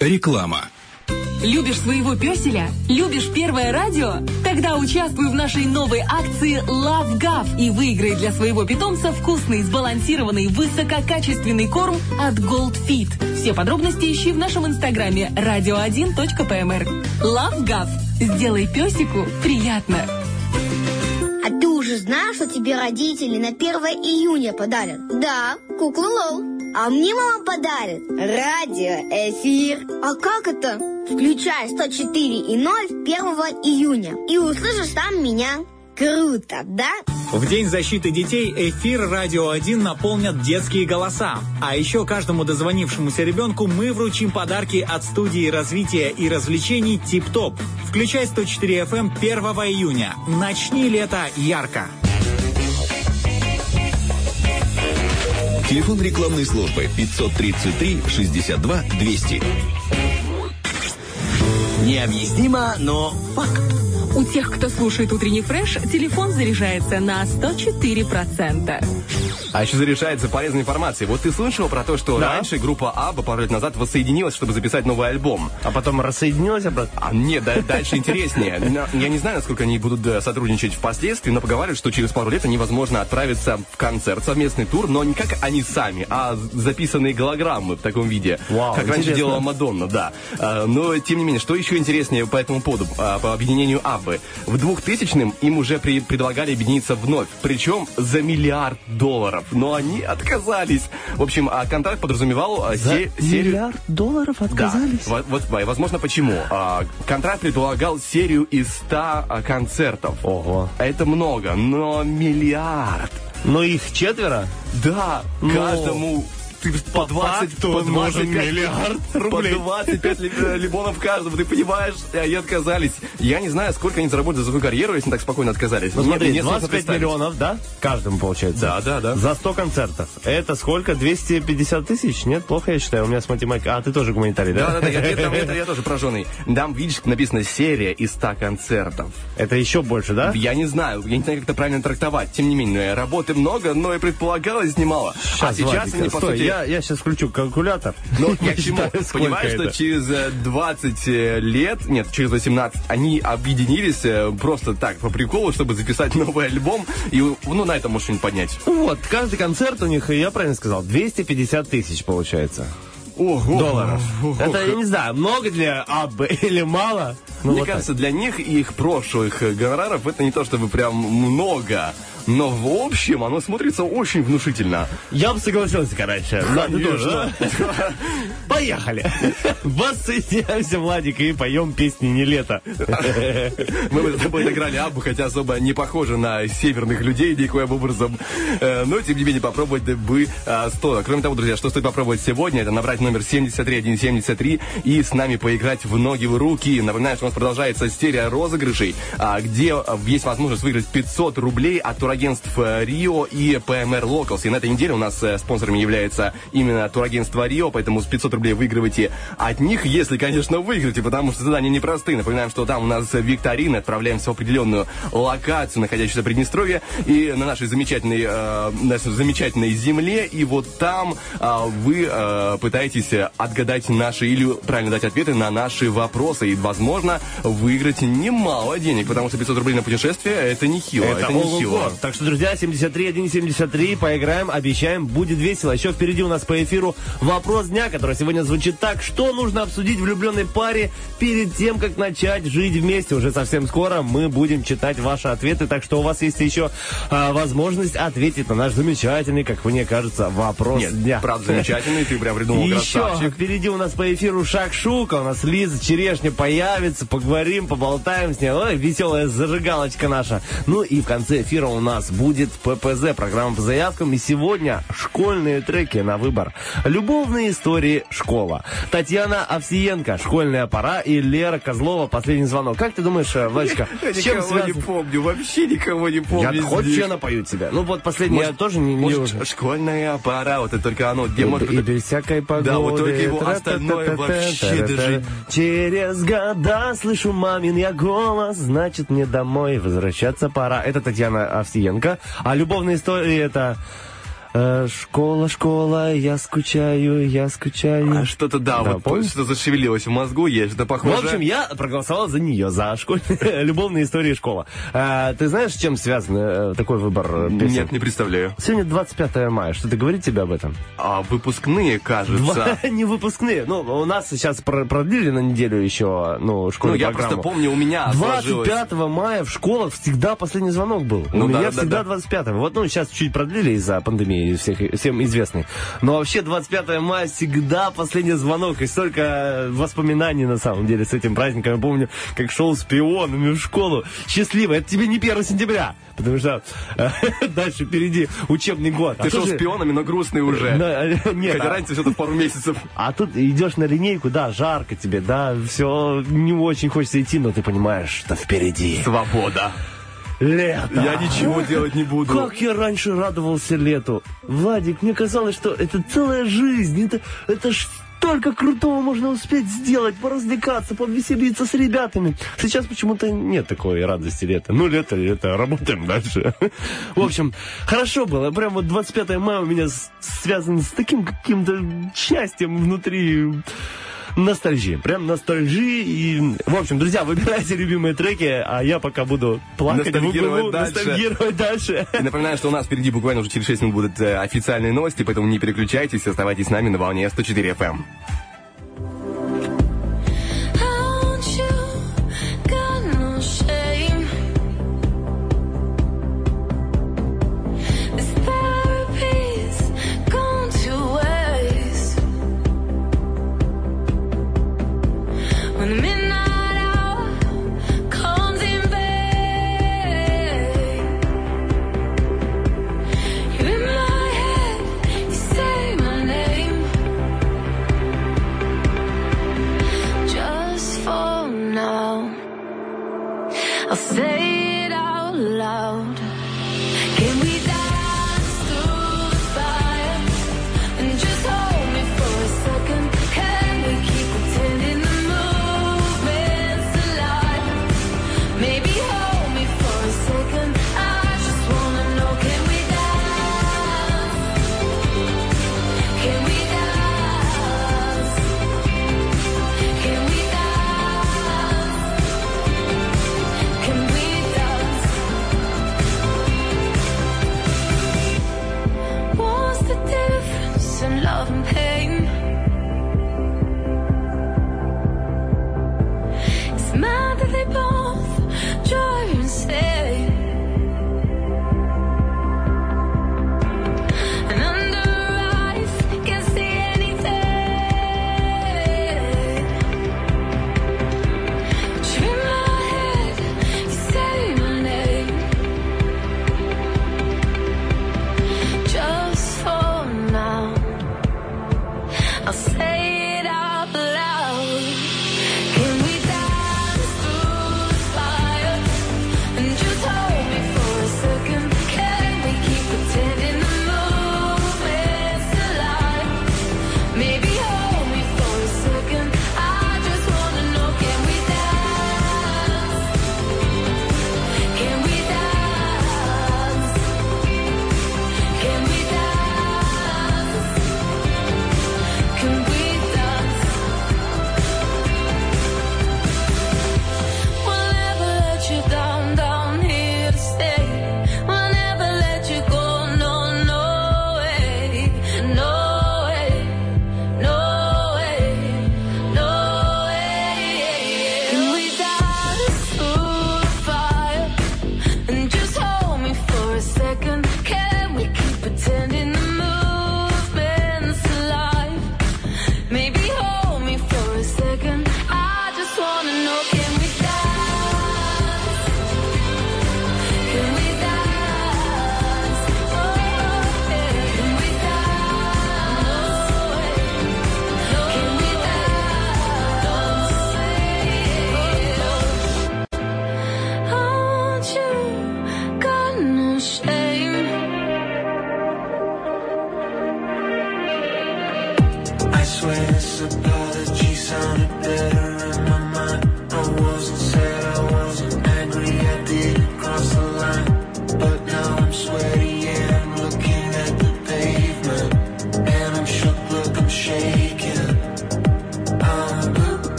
Реклама. Любишь своего песеля? Любишь первое радио? Тогда участвуй в нашей новой акции Love Gav и выиграй для своего питомца вкусный, сбалансированный, высококачественный корм от Gold Fit. Все подробности ищи в нашем инстаграме radio1.pmr. Love Gav. Сделай песику приятно. А ты уже знаешь, что тебе родители на 1 июня подарят? Да, куклу Лол. А мне мама подарит радиоэфир. А как это? Включай 104 и 0 1 июня. И услышишь там меня. Круто, да? В День защиты детей эфир «Радио 1» наполнят детские голоса. А еще каждому дозвонившемуся ребенку мы вручим подарки от студии развития и развлечений «Тип-Топ». Включай 104 FM 1 июня. Начни лето ярко. Телефон рекламной службы 533 62 200. Необъяснимо, но факт. У тех, кто слушает утренний фреш, телефон заряжается на 104%. А еще заряжается полезной информацией. Вот ты слышал про то, что Да. раньше группа Аба пару лет назад воссоединилась, чтобы записать новый альбом? А потом рассоединилась обратно. А нет, да- дальше интереснее. <laughs> Я не знаю, насколько они будут э, сотрудничать впоследствии, но поговаривают, что через пару лет они, возможно, отправятся в концерт, совместный тур, но не как они сами, а записанные голограммы в таком виде. Вау, как раньше интересно. делала Мадонна, да. А, Но, тем не менее, что еще интереснее по этому поводу, а, по объединению Аббы? В 2000-м им уже при- предлагали объединиться вновь, причем за миллиард долларов, но они отказались. В общем, а контракт подразумевал а, За се- серию... миллиард долларов отказались? Да, вот, возможно, почему. А, контракт предполагал серию из 100 а, концертов. Ого. Это много, но миллиард. Но их четверо? Да, Ну, каждому ты по 20, факту по нужен 25 миллиард рублей. По 25 ли- э, лимонов каждому, ты понимаешь? Они отказались. Я не знаю, сколько они заработали за свою карьеру, если так спокойно отказались. Ну смотри, мне сложно 25 представить. миллионов, да? Каждому получается. Да, да, да. За 100 концертов. Это сколько? 250 тысяч? Нет, плохо я считаю. У меня с математикой. А, ты тоже гуманитарий, да? Да, да, да, я, это- это я <laughs> тоже пораженный. Там, видишь, написано серия из 100 концертов. Это еще больше, да? Я не знаю, я не знаю, как это правильно трактовать. Тем не менее, работы много, но и предполагалось немало. а сейчас они, по стой, сути... я, я сейчас включу калькулятор. Ну, <laughs> я к чему? Понимаешь, что через э, 20 лет, нет, через 18, они объединились э, просто так, по приколу, чтобы записать <laughs> новый альбом, и, ну, на этом можно поднять. Вот, каждый концерт у них, я правильно сказал, 250 тысяч получается. Ого. Долларов. Ого. Это, я не знаю, много для Аббы <laughs> или мало? Ну, Мне вот так. кажется, для них и их прошлых э, гонораров это не то чтобы прям много, но в общем оно смотрится очень внушительно. Я бы согласился, короче. Ты Конечно. тоже, да? <laughs> Поехали. Воссоединяемся, Владик, и поем песни «Не лето». <laughs> Мы бы с тобой играли Абу, хотя особо не похоже на северных людей никоим образом. Э, Но, тем не менее, попробовать бы а, стоило. Кроме того, друзья, что стоит попробовать сегодня, это набрать номер 73173 и с нами поиграть в ноги в руки. Напоминаю, что у нас продолжается серия розыгрышей, а, где а, есть возможность выиграть 500 рублей от турагентств э, Рио и PMR Locals. И на этой неделе у нас э, спонсорами является именно турагентство Рио, поэтому с 500 рублей выигрывайте от них, если, конечно, выиграете, потому что задания непростые. Напоминаем, что там у нас викторина, отправляемся в определенную локацию, находящуюся в Приднестровье, и на нашей замечательной, э, нашей замечательной земле, и вот там а, вы э, пытаетесь отгадать наши или правильно дать ответы на наши вопросы, и, возможно, выиграть немало денег, потому что 500 рублей на путешествие это нехило, это, Это нехило. Так что, друзья, 73, 173, поиграем, обещаем, будет весело. Еще впереди у нас по эфиру вопрос дня, который сегодня звучит так. Что нужно обсудить влюбленной паре перед тем, как начать жить вместе? Уже совсем скоро мы будем читать ваши ответы, так что у вас есть еще а, возможность ответить на наш замечательный, как мне кажется, вопрос Нет, дня. правда замечательный, ты прям придумал И еще впереди у нас по эфиру Шакшука, у нас Лиза Черешня появится, поговорим, поболтаем с ней. Ой, веселая зажигалочка наша. Ну и в конце эфира у нас будет ППЗ, программа по заявкам. И сегодня школьные треки на выбор. Любовные истории школа. Татьяна Овсиенко, школьная пора. И Лера Козлова, последний звонок. Как ты думаешь, э, Владечка, <laughs> Я с чем никого не связан? помню, вообще никого не помню. Я здесь. я напою тебя? Ну вот последний я тоже не, не уже. школьная пора, вот это только оно, где может И без всякой погоды. Да, вот только его остальное вообще даже... Через года слышу мамин я голос, значит мне домой возвращаться пора. Это Татьяна Овсиенко. А любовная история это... э, школа, школа, я скучаю, я скучаю. А что-то, да, вот помнишь? что зашевелилось в мозгу, есть что В похоже. общем, я проголосовал за нее, за школьные <laughs> любовные истории школа. А, ты знаешь, с чем связан э, такой выбор э, песен? Нет, не представляю. Сегодня 25 мая. Что-то говорит тебе об этом? А выпускные, кажется. Два- <laughs> не выпускные. Ну, у нас сейчас про- продлили на неделю еще, ну, Ну, школьную я программу. просто помню, у меня сложилось. 25 мая в школах всегда последний звонок был. Ну у да, меня да, всегда да. 25 Вот, ну, сейчас чуть продлили из-за пандемии, всех, всем известный. Но вообще 25 мая всегда последний звонок. И столько воспоминаний, на самом деле, с этим праздником. Я помню, как шел с пионами в школу. Счастливо. Это тебе не 1 сентября. Потому что э, <laughs> дальше впереди учебный год. Ты А шел тоже- с пионами, но грустный уже. <laughs> Э, нет, Хотя а- разница все-то пару месяцев. а тут идешь на линейку, да, жарко тебе, да, все не очень хочется идти, но ты понимаешь, что впереди Свобода. Лето. Я ничего делать не буду. Как я раньше радовался лету. Владик, мне казалось, что это целая жизнь, это, это ж столько крутого можно успеть сделать, поразвлекаться, повеселиться с ребятами. Сейчас почему-то нет такой радости лета. Ну, лето, лето, работаем дальше. В общем, хорошо было. Прям вот 25 мая у меня связано с таким каким-то счастьем внутри. Ностальгии, прям ностальгии. И, в общем, друзья, выбирайте любимые треки, а я пока буду плакать Ностальгировать углу, дальше. ностальгировать дальше. И напоминаю, что у нас впереди буквально уже через 6 минут будут э, официальные новости, поэтому не переключайтесь, оставайтесь с нами на волне 104 FM.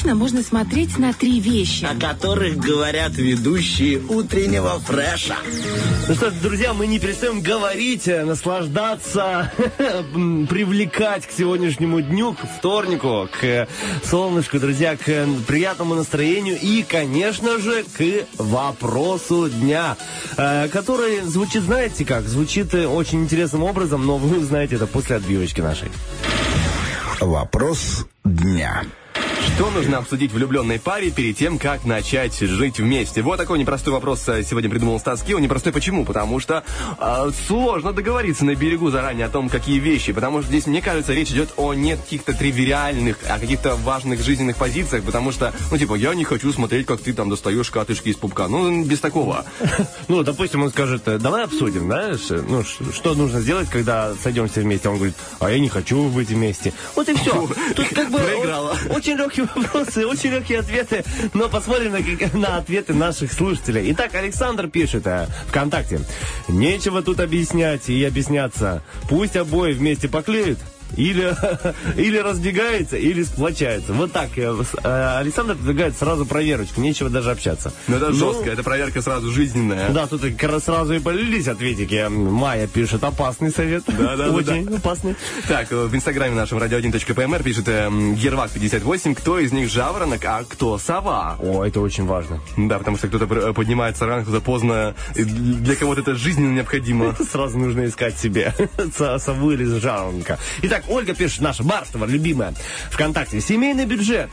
Бесконечно можно смотреть на три вещи. О которых говорят ведущие утреннего фреша. Ну что ж, друзья, мы не перестаем говорить, э, наслаждаться, <laughs> привлекать к сегодняшнему дню, к вторнику, к солнышку, друзья, к приятному настроению и, конечно же, к вопросу дня, э, который звучит, знаете как, звучит э, очень интересным образом, но вы узнаете это после отбивочки нашей. Вопрос дня. Что нужно обсудить влюбленной паре перед тем, как начать жить вместе? Вот такой непростой вопрос э, сегодня придумал Стас Кио. Непростой почему? Потому что э, сложно договориться на берегу заранее о том, какие вещи. Потому что здесь, мне кажется, речь идет о не каких-то тривиальных, а каких-то важных жизненных позициях. Потому что, ну, типа, я не хочу смотреть, как ты там достаешь катышки из пупка. Ну, без такого. <laughs> Ну, допустим, он скажет, э, давай обсудим, знаешь, э, ну, что нужно сделать, когда сойдемся вместе. Он говорит, а я не хочу быть вместе. Вот и все. <laughs> Тут как бы Проиграла. очень легкие вопросы, очень легкие ответы, но посмотрим на, на ответы наших слушателей. Итак, Александр пишет э, ВКонтакте. Нечего тут объяснять и объясняться. Пусть обои вместе поклеют. Или, <laughs> или разбегается, или сплочается. Вот так э, э, Александр предлагает сразу проверочку, нечего даже общаться. Но это Ну, жестко, это проверка сразу жизненная. да, тут сразу и полились ответики. Майя пишет, опасный совет. Да, да, Очень да. опасный. Так, э, в инстаграме нашем radio1.pmr пишет эм, Гервак58, кто из них жаворонок, а кто сова. О, это очень важно. Да, потому что кто-то поднимается рано, кто-то поздно. Для кого-то это жизненно необходимо. <laughs> Сразу нужно искать себе <laughs> со- сову или жаронка. Итак, Ольга пишет, наша Барстова, любимая, ВКонтакте. Семейный бюджет.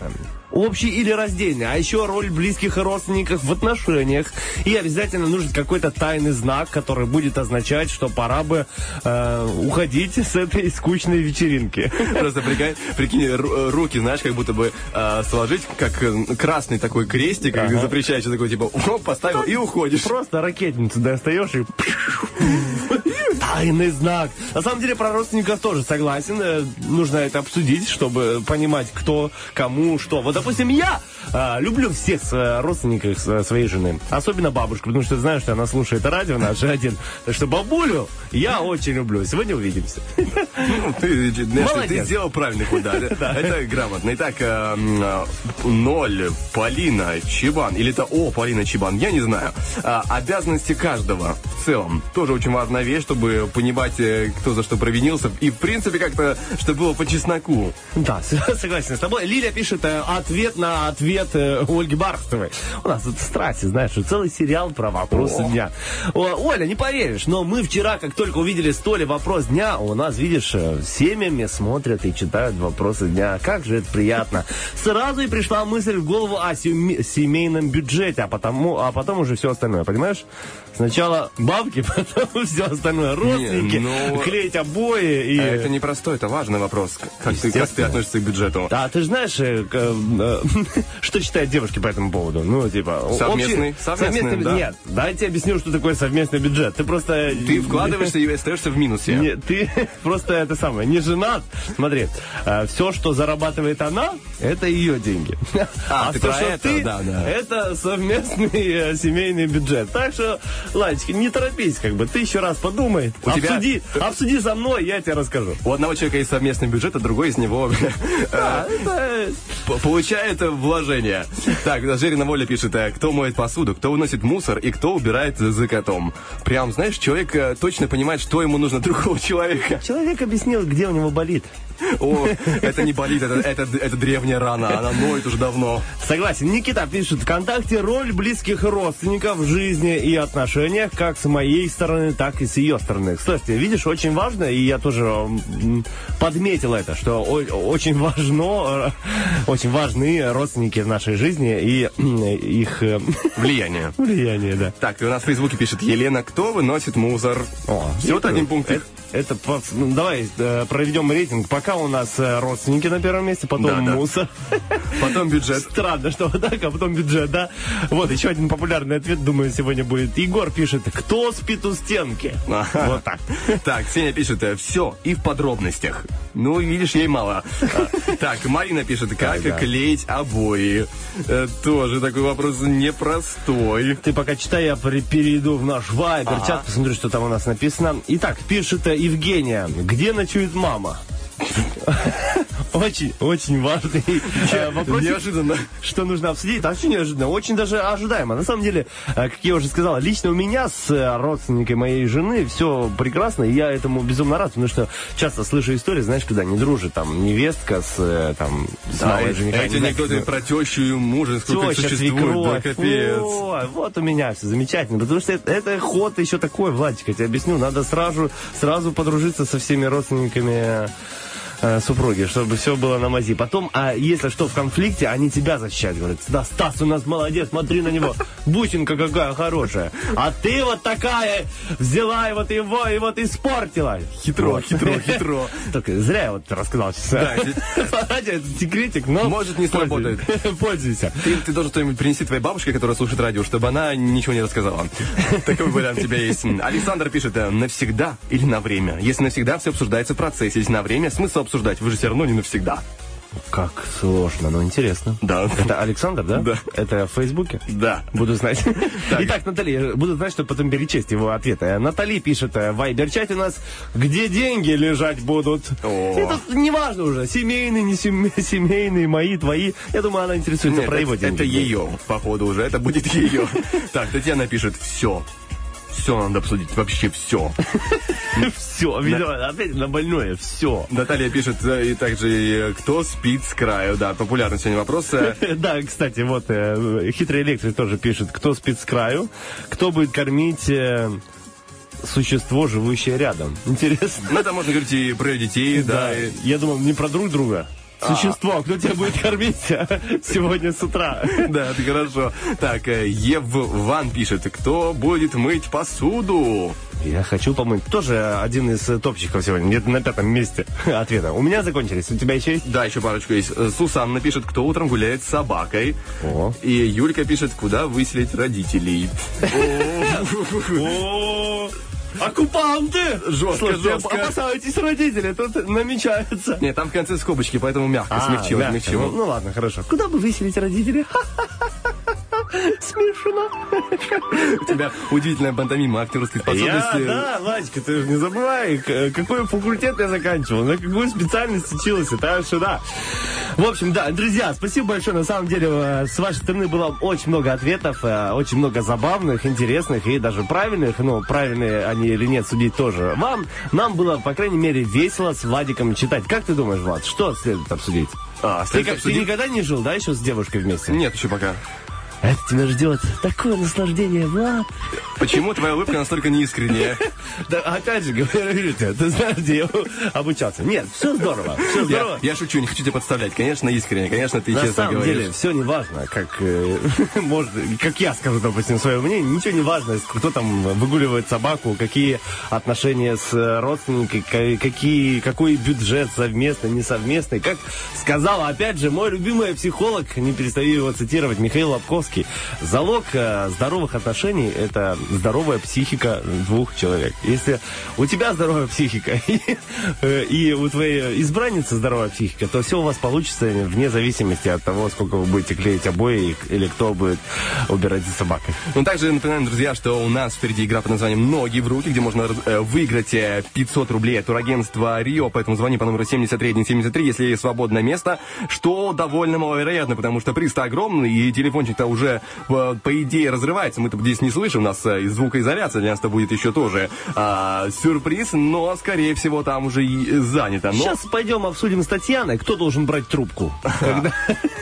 Общий или раздельный, а еще роль близких и родственников в отношениях. И обязательно нужен какой-то тайный знак, который будет означать, что пора бы э, уходить с этой скучной вечеринки. <laughs> Просто прикинь, прикинь ру- руки, знаешь, как будто бы э, сложить, как э, красный такой крестик, как Ага. запрещающий такой, типа, оп, поставил и уходишь. Просто ракетницу достаешь и... <laughs> Тайный знак. На самом деле про родственников тоже согласен. Э, Нужно это обсудить, чтобы понимать, кто кому что. Вот, допустим, я а, люблю всех э, родственников э, своей жены. Особенно бабушку, потому что знаю, что она слушает радио наше один. Так что бабулю я очень люблю. Сегодня увидимся. Ну, ты, знаешь, ты сделал правильный ход, да. <laughs> Это грамотно. Итак, э, м, э, ноль, Полина Чебан. Или это О, Полина Чебан, я не знаю. А, Обязанности каждого в целом тоже очень важная вещь. чтобы понимать, э, кто за что провинился. И, в принципе, как-то, чтобы было по чесноку. Да, согласен с тобой. Лилия пишет э, ответ на ответ э, Ольги Бархтовой. У нас тут страсти, знаешь, целый сериал про вопросы дня. О, Оля, не поверишь, но мы вчера, как только увидели с Толей вопрос дня, у нас, видишь, э, семьями смотрят и читают вопросы дня. Как же это приятно. Сразу и пришла мысль в голову о семейном бюджете, а, потому, а потом уже все остальное, понимаешь? Сначала бабки, <laughs> потом все остальное. Родственники, ну, клеить обои и... А это непростой, это важный вопрос. Как ты, как ты относишься к бюджету? Да, ты же знаешь, э, э, <laughs> что читают девушки по этому поводу? Ну, типа... Совместный? общий- Совместный, бю- да. Нет, дай я тебе объясню, что такое совместный бюджет. Ты просто... Ты вкладываешься и остаешься в минусе. Не, ты <laughs> просто это самое, не женат. Смотри, все, что зарабатывает она, это ее деньги. А, ты всё, про что это, ты, да, да. это совместный э, семейный бюджет. Так что, Ладечка, не торопись, как бы. Ты еще раз подумай, У тебя- обсуди, обсуди со мной, я тебе расскажу. У одного человека есть совместный бюджет, а другой из него <laughs> э, получает вложение. Так, Жерина Воля пишет, э, кто моет посуду, кто выносит мусор и кто убирает за котом. Прям, знаешь, человек э, точно понимает, что ему нужно <laughs> другого человека. Человек объяснил, где у него болит. О, это не болит, это, это, это древняя рана, она ноет уже давно. Согласен. Никита пишет, ВКонтакте роль близких родственников в жизни и отношениях как с моей стороны, так и с ее стороны. Кстати, видишь, очень важно, и я тоже подметил это, что очень важно, э, очень важны родственники в нашей жизни и м, их э, Влияние. <laughs> влияние, да. Так, и у нас в Фейсбуке пишет Елена, кто выносит мусор? О, Всего это- один пунктик. Это, по- ну, давай э, проведем рейтинг. Пока у нас э, родственники на первом месте, потом Да, да. мусор. <laughs> Потом бюджет. Странно, что вот так, а потом бюджет, да? Вот, еще один популярный ответ, думаю, сегодня будет. Егор пишет, кто спит у стенки? Ага. Вот так. Так, Ксения пишет, все и в подробностях. Ну, видишь, ей мало. А, Так, Марина пишет, как Да, да. клеить обои. Э, Тоже такой вопрос непростой. Ты пока читай, я перейду в наш вайбер чат, посмотрю, что там у нас написано. Итак, пишет э, Евгения, где ночует мама? Очень, очень важный э, вопрос. Неожиданно. Что нужно обсудить? А что неожиданно? Очень даже ожидаемо. На самом деле, э, как я уже сказал, лично у меня с э, родственниками моей жены все прекрасно, и я этому безумно рад, потому что часто слышу истории, знаешь, когда не дружит там невестка с там с Да, мамой эти жениха. эти анекдоты про тещу и мужа, сколько Теща, существует, да, капец. О, вот у меня все замечательно. Потому что это, это ход еще такой, Владик, я тебе объясню. Надо сразу, сразу подружиться со всеми родственниками э, супруги, чтобы все было на мази. Потом, а если что в конфликте, они тебя защищают. Говорят, да, Стас у нас молодец, смотри на него. Бусинка какая хорошая. А ты вот такая взяла и вот его, и вот испортила. Хитро, Вот. хитро, <laughs> хитро. Только зря я вот рассказал сейчас. Да, <laughs> секретик, но... Может, не сработает. <laughs> Пользуйся. Ты, ты должен что-нибудь принести твоей бабушке, которая слушает радио, чтобы она ничего не рассказала. Такой вариант у тебя есть. Александр пишет, э, навсегда или на время? Если навсегда, все обсуждается в процессе. Если на время, смысл обсуждать? Вы же все равно не навсегда. Как сложно, но интересно. Да. Это Александр, да? Да. Это в Фейсбуке? Да. Буду знать. <laughs> Итак, Наталья, буду знать, чтобы потом перечесть его ответы. Натали пишет э, в Вайбер-чате у нас, где деньги лежать будут. О. Это неважно уже, семейные, не сем- <laughs> семейные, мои, твои. Я думаю, она интересуется Нет, про его это, деньги. это ее, походу уже, это будет ее. <laughs> Так, Татьяна пишет, все. Все надо обсудить, вообще все. <laughs> Все, опять на больное, все. Наталья пишет, э, и также, э, кто спит с краю. Да, популярный сегодня вопрос. <laughs> Да, кстати, вот э, хитрый электрик тоже пишет, кто спит с краю, кто будет кормить существо, живущее рядом. Интересно. Ну, это можно говорить и про детей, да. и- Я думал, не про друг друга. Существо, кто тебя будет кормить сегодня с утра? Да, это хорошо. Так, э, Ев Ван пишет, кто будет мыть посуду? Я хочу помыть. Тоже один из э, топчиков сегодня, где-то на пятом месте <laughs> ответа. У меня закончились, у тебя еще есть? Да, еще парочку есть. Э, Сусанна пишет, кто утром гуляет с собакой. О. И Юлька пишет, куда выселить родителей. <laughs> Оккупанты! Жестко, Слушайте, жестко. Опасайтесь родители, тут намечается. Нет, там в конце скобочки, поэтому мягко, А, смягчилось, мягко. смягчилось. Ну, ну ладно, хорошо. Куда бы выселить родителей? <laughs> Смешно. У тебя удивительная пантомима актерских Я, способностей. да, Владька, ты же не забывай, какой факультет я заканчивал, на какую специальность учился, так что да. В общем, да, друзья, спасибо большое, на самом деле, э, с вашей стороны было очень много ответов, э, очень много забавных, интересных и даже правильных, ну, правильные они или нет, судить тоже. Вам, нам было, по крайней мере, весело с Владиком читать. Как ты думаешь, Влад, что следует обсудить? А, Ты, следует как, ты никогда не жил, да, еще с девушкой вместе? Нет, еще пока. Это тебя ждет такое наслаждение, Влад. Почему твоя улыбка настолько неискренняя? <laughs> Да, опять же, говорю тебе, ты знаешь, где я обучался. Нет, все здорово, все здорово. я шучу, не хочу тебя подставлять. Конечно, искренне, конечно, ты На честно самом говоришь. деле, все не важно, как, э, <laughs> может, как я скажу, допустим, свое мнение, ничего не важно, кто там выгуливает собаку, какие отношения с э, родственниками, ка- какие, какой бюджет совместный, несовместный. Как сказал, опять же, мой любимый психолог, не перестаю его цитировать, Михаил Лобковский, залог э, здоровых отношений – это здоровая психика двух человек. Если у тебя здоровая психика <laughs> и, э, и у твоей избранницы здоровая психика, то все у вас получится вне зависимости от того, сколько вы будете клеить обои или кто будет убирать за собакой. Ну, также напоминаем, друзья, что у нас впереди игра под названием «Ноги в руки», где можно э, выиграть э, 500 рублей от турагентства «Рио», поэтому звони по номеру 7373, если свободное место, что довольно маловероятно, потому что приз огромный, и телефончик-то уже, э, по идее, разрывается. Мы-то здесь не слышим, у нас э, и звукоизоляция для нас-то будет еще тоже а, сюрприз, но, скорее всего, там уже и занято. Но... Сейчас пойдем обсудим с Татьяной, кто должен брать трубку. Когда,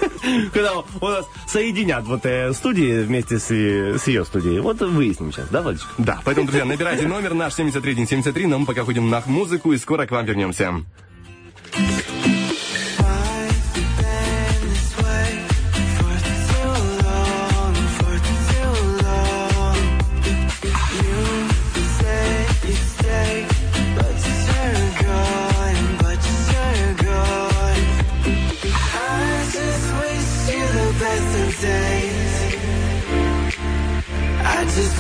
<laughs> когда у нас соединят вот э, студии вместе с, с ее студией. Вот выясним сейчас, да, Владичка? Да, поэтому, друзья, набирайте номер наш 7373, но мы пока ходим на музыку и скоро к вам вернемся.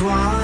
cry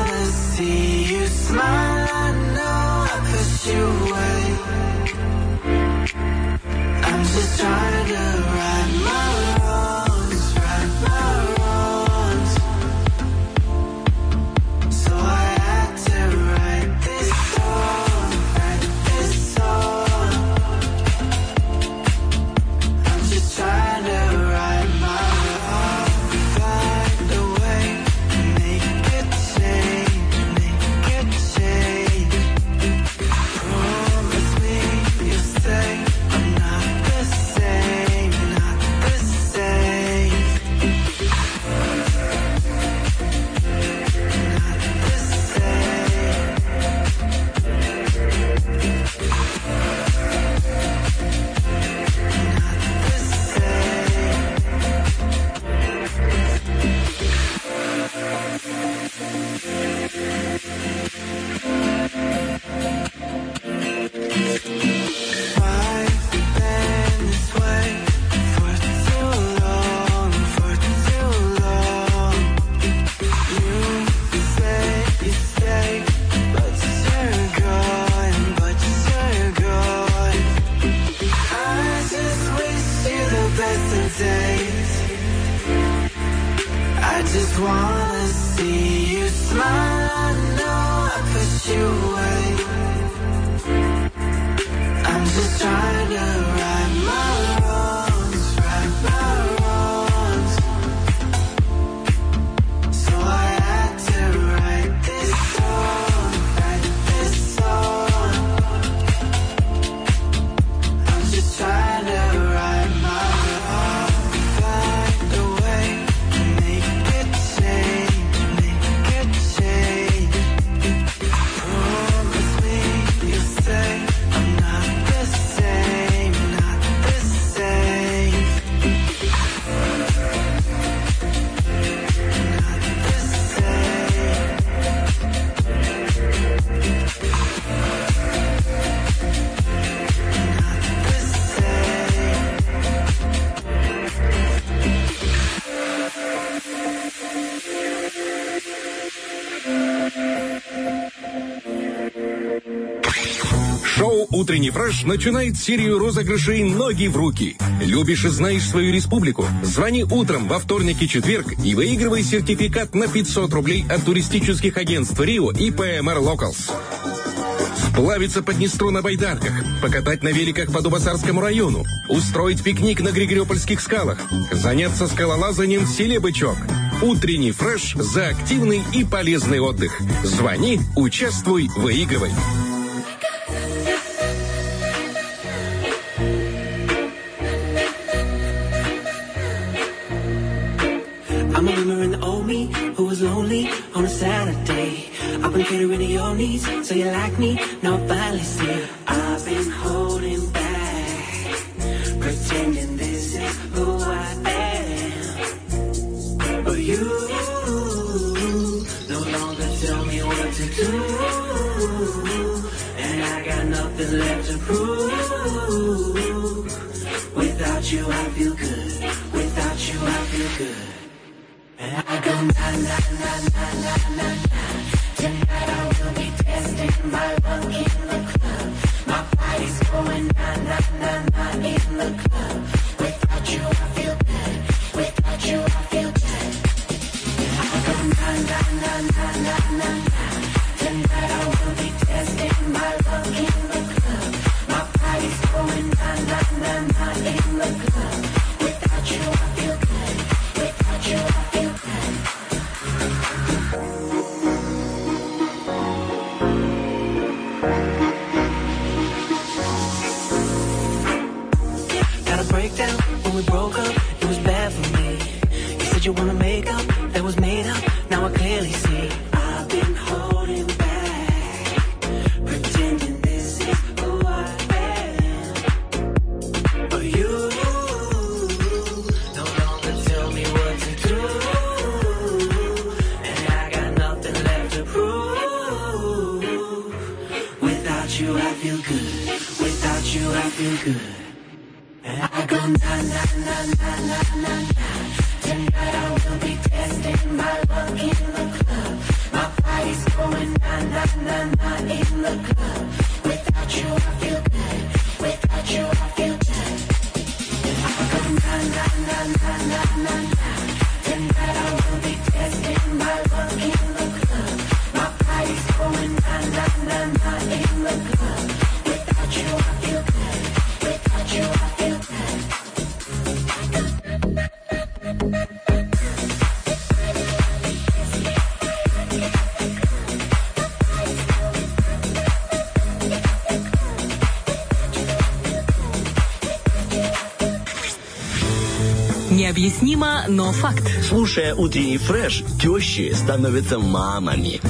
Шоу «Утренний фреш» начинает серию розыгрышей «Ноги в руки». Любишь и знаешь свою республику? Звони утром во вторник и четверг и выигрывай сертификат на 500 рублей от туристических агентств «Рио» и ПМР «Локалс». Сплавиться по Днестру на байдарках, покатать на великах по Дубасарскому району, устроить пикник на Григорьопольских скалах, заняться скалолазанием в селе Бычок. Утренний фреш за активный и полезный отдых. Звони, участвуй, выигрывай. So you like me. Finally see I've been holding back, pretending this is who I am. But you no longer tell me what to do, and I got nothing left to prove. Without you, I feel good. Without you, I feel good. And I go na na na na na na Необъяснимо, но факт. Слушая утренний фреш, тещи становятся мамами.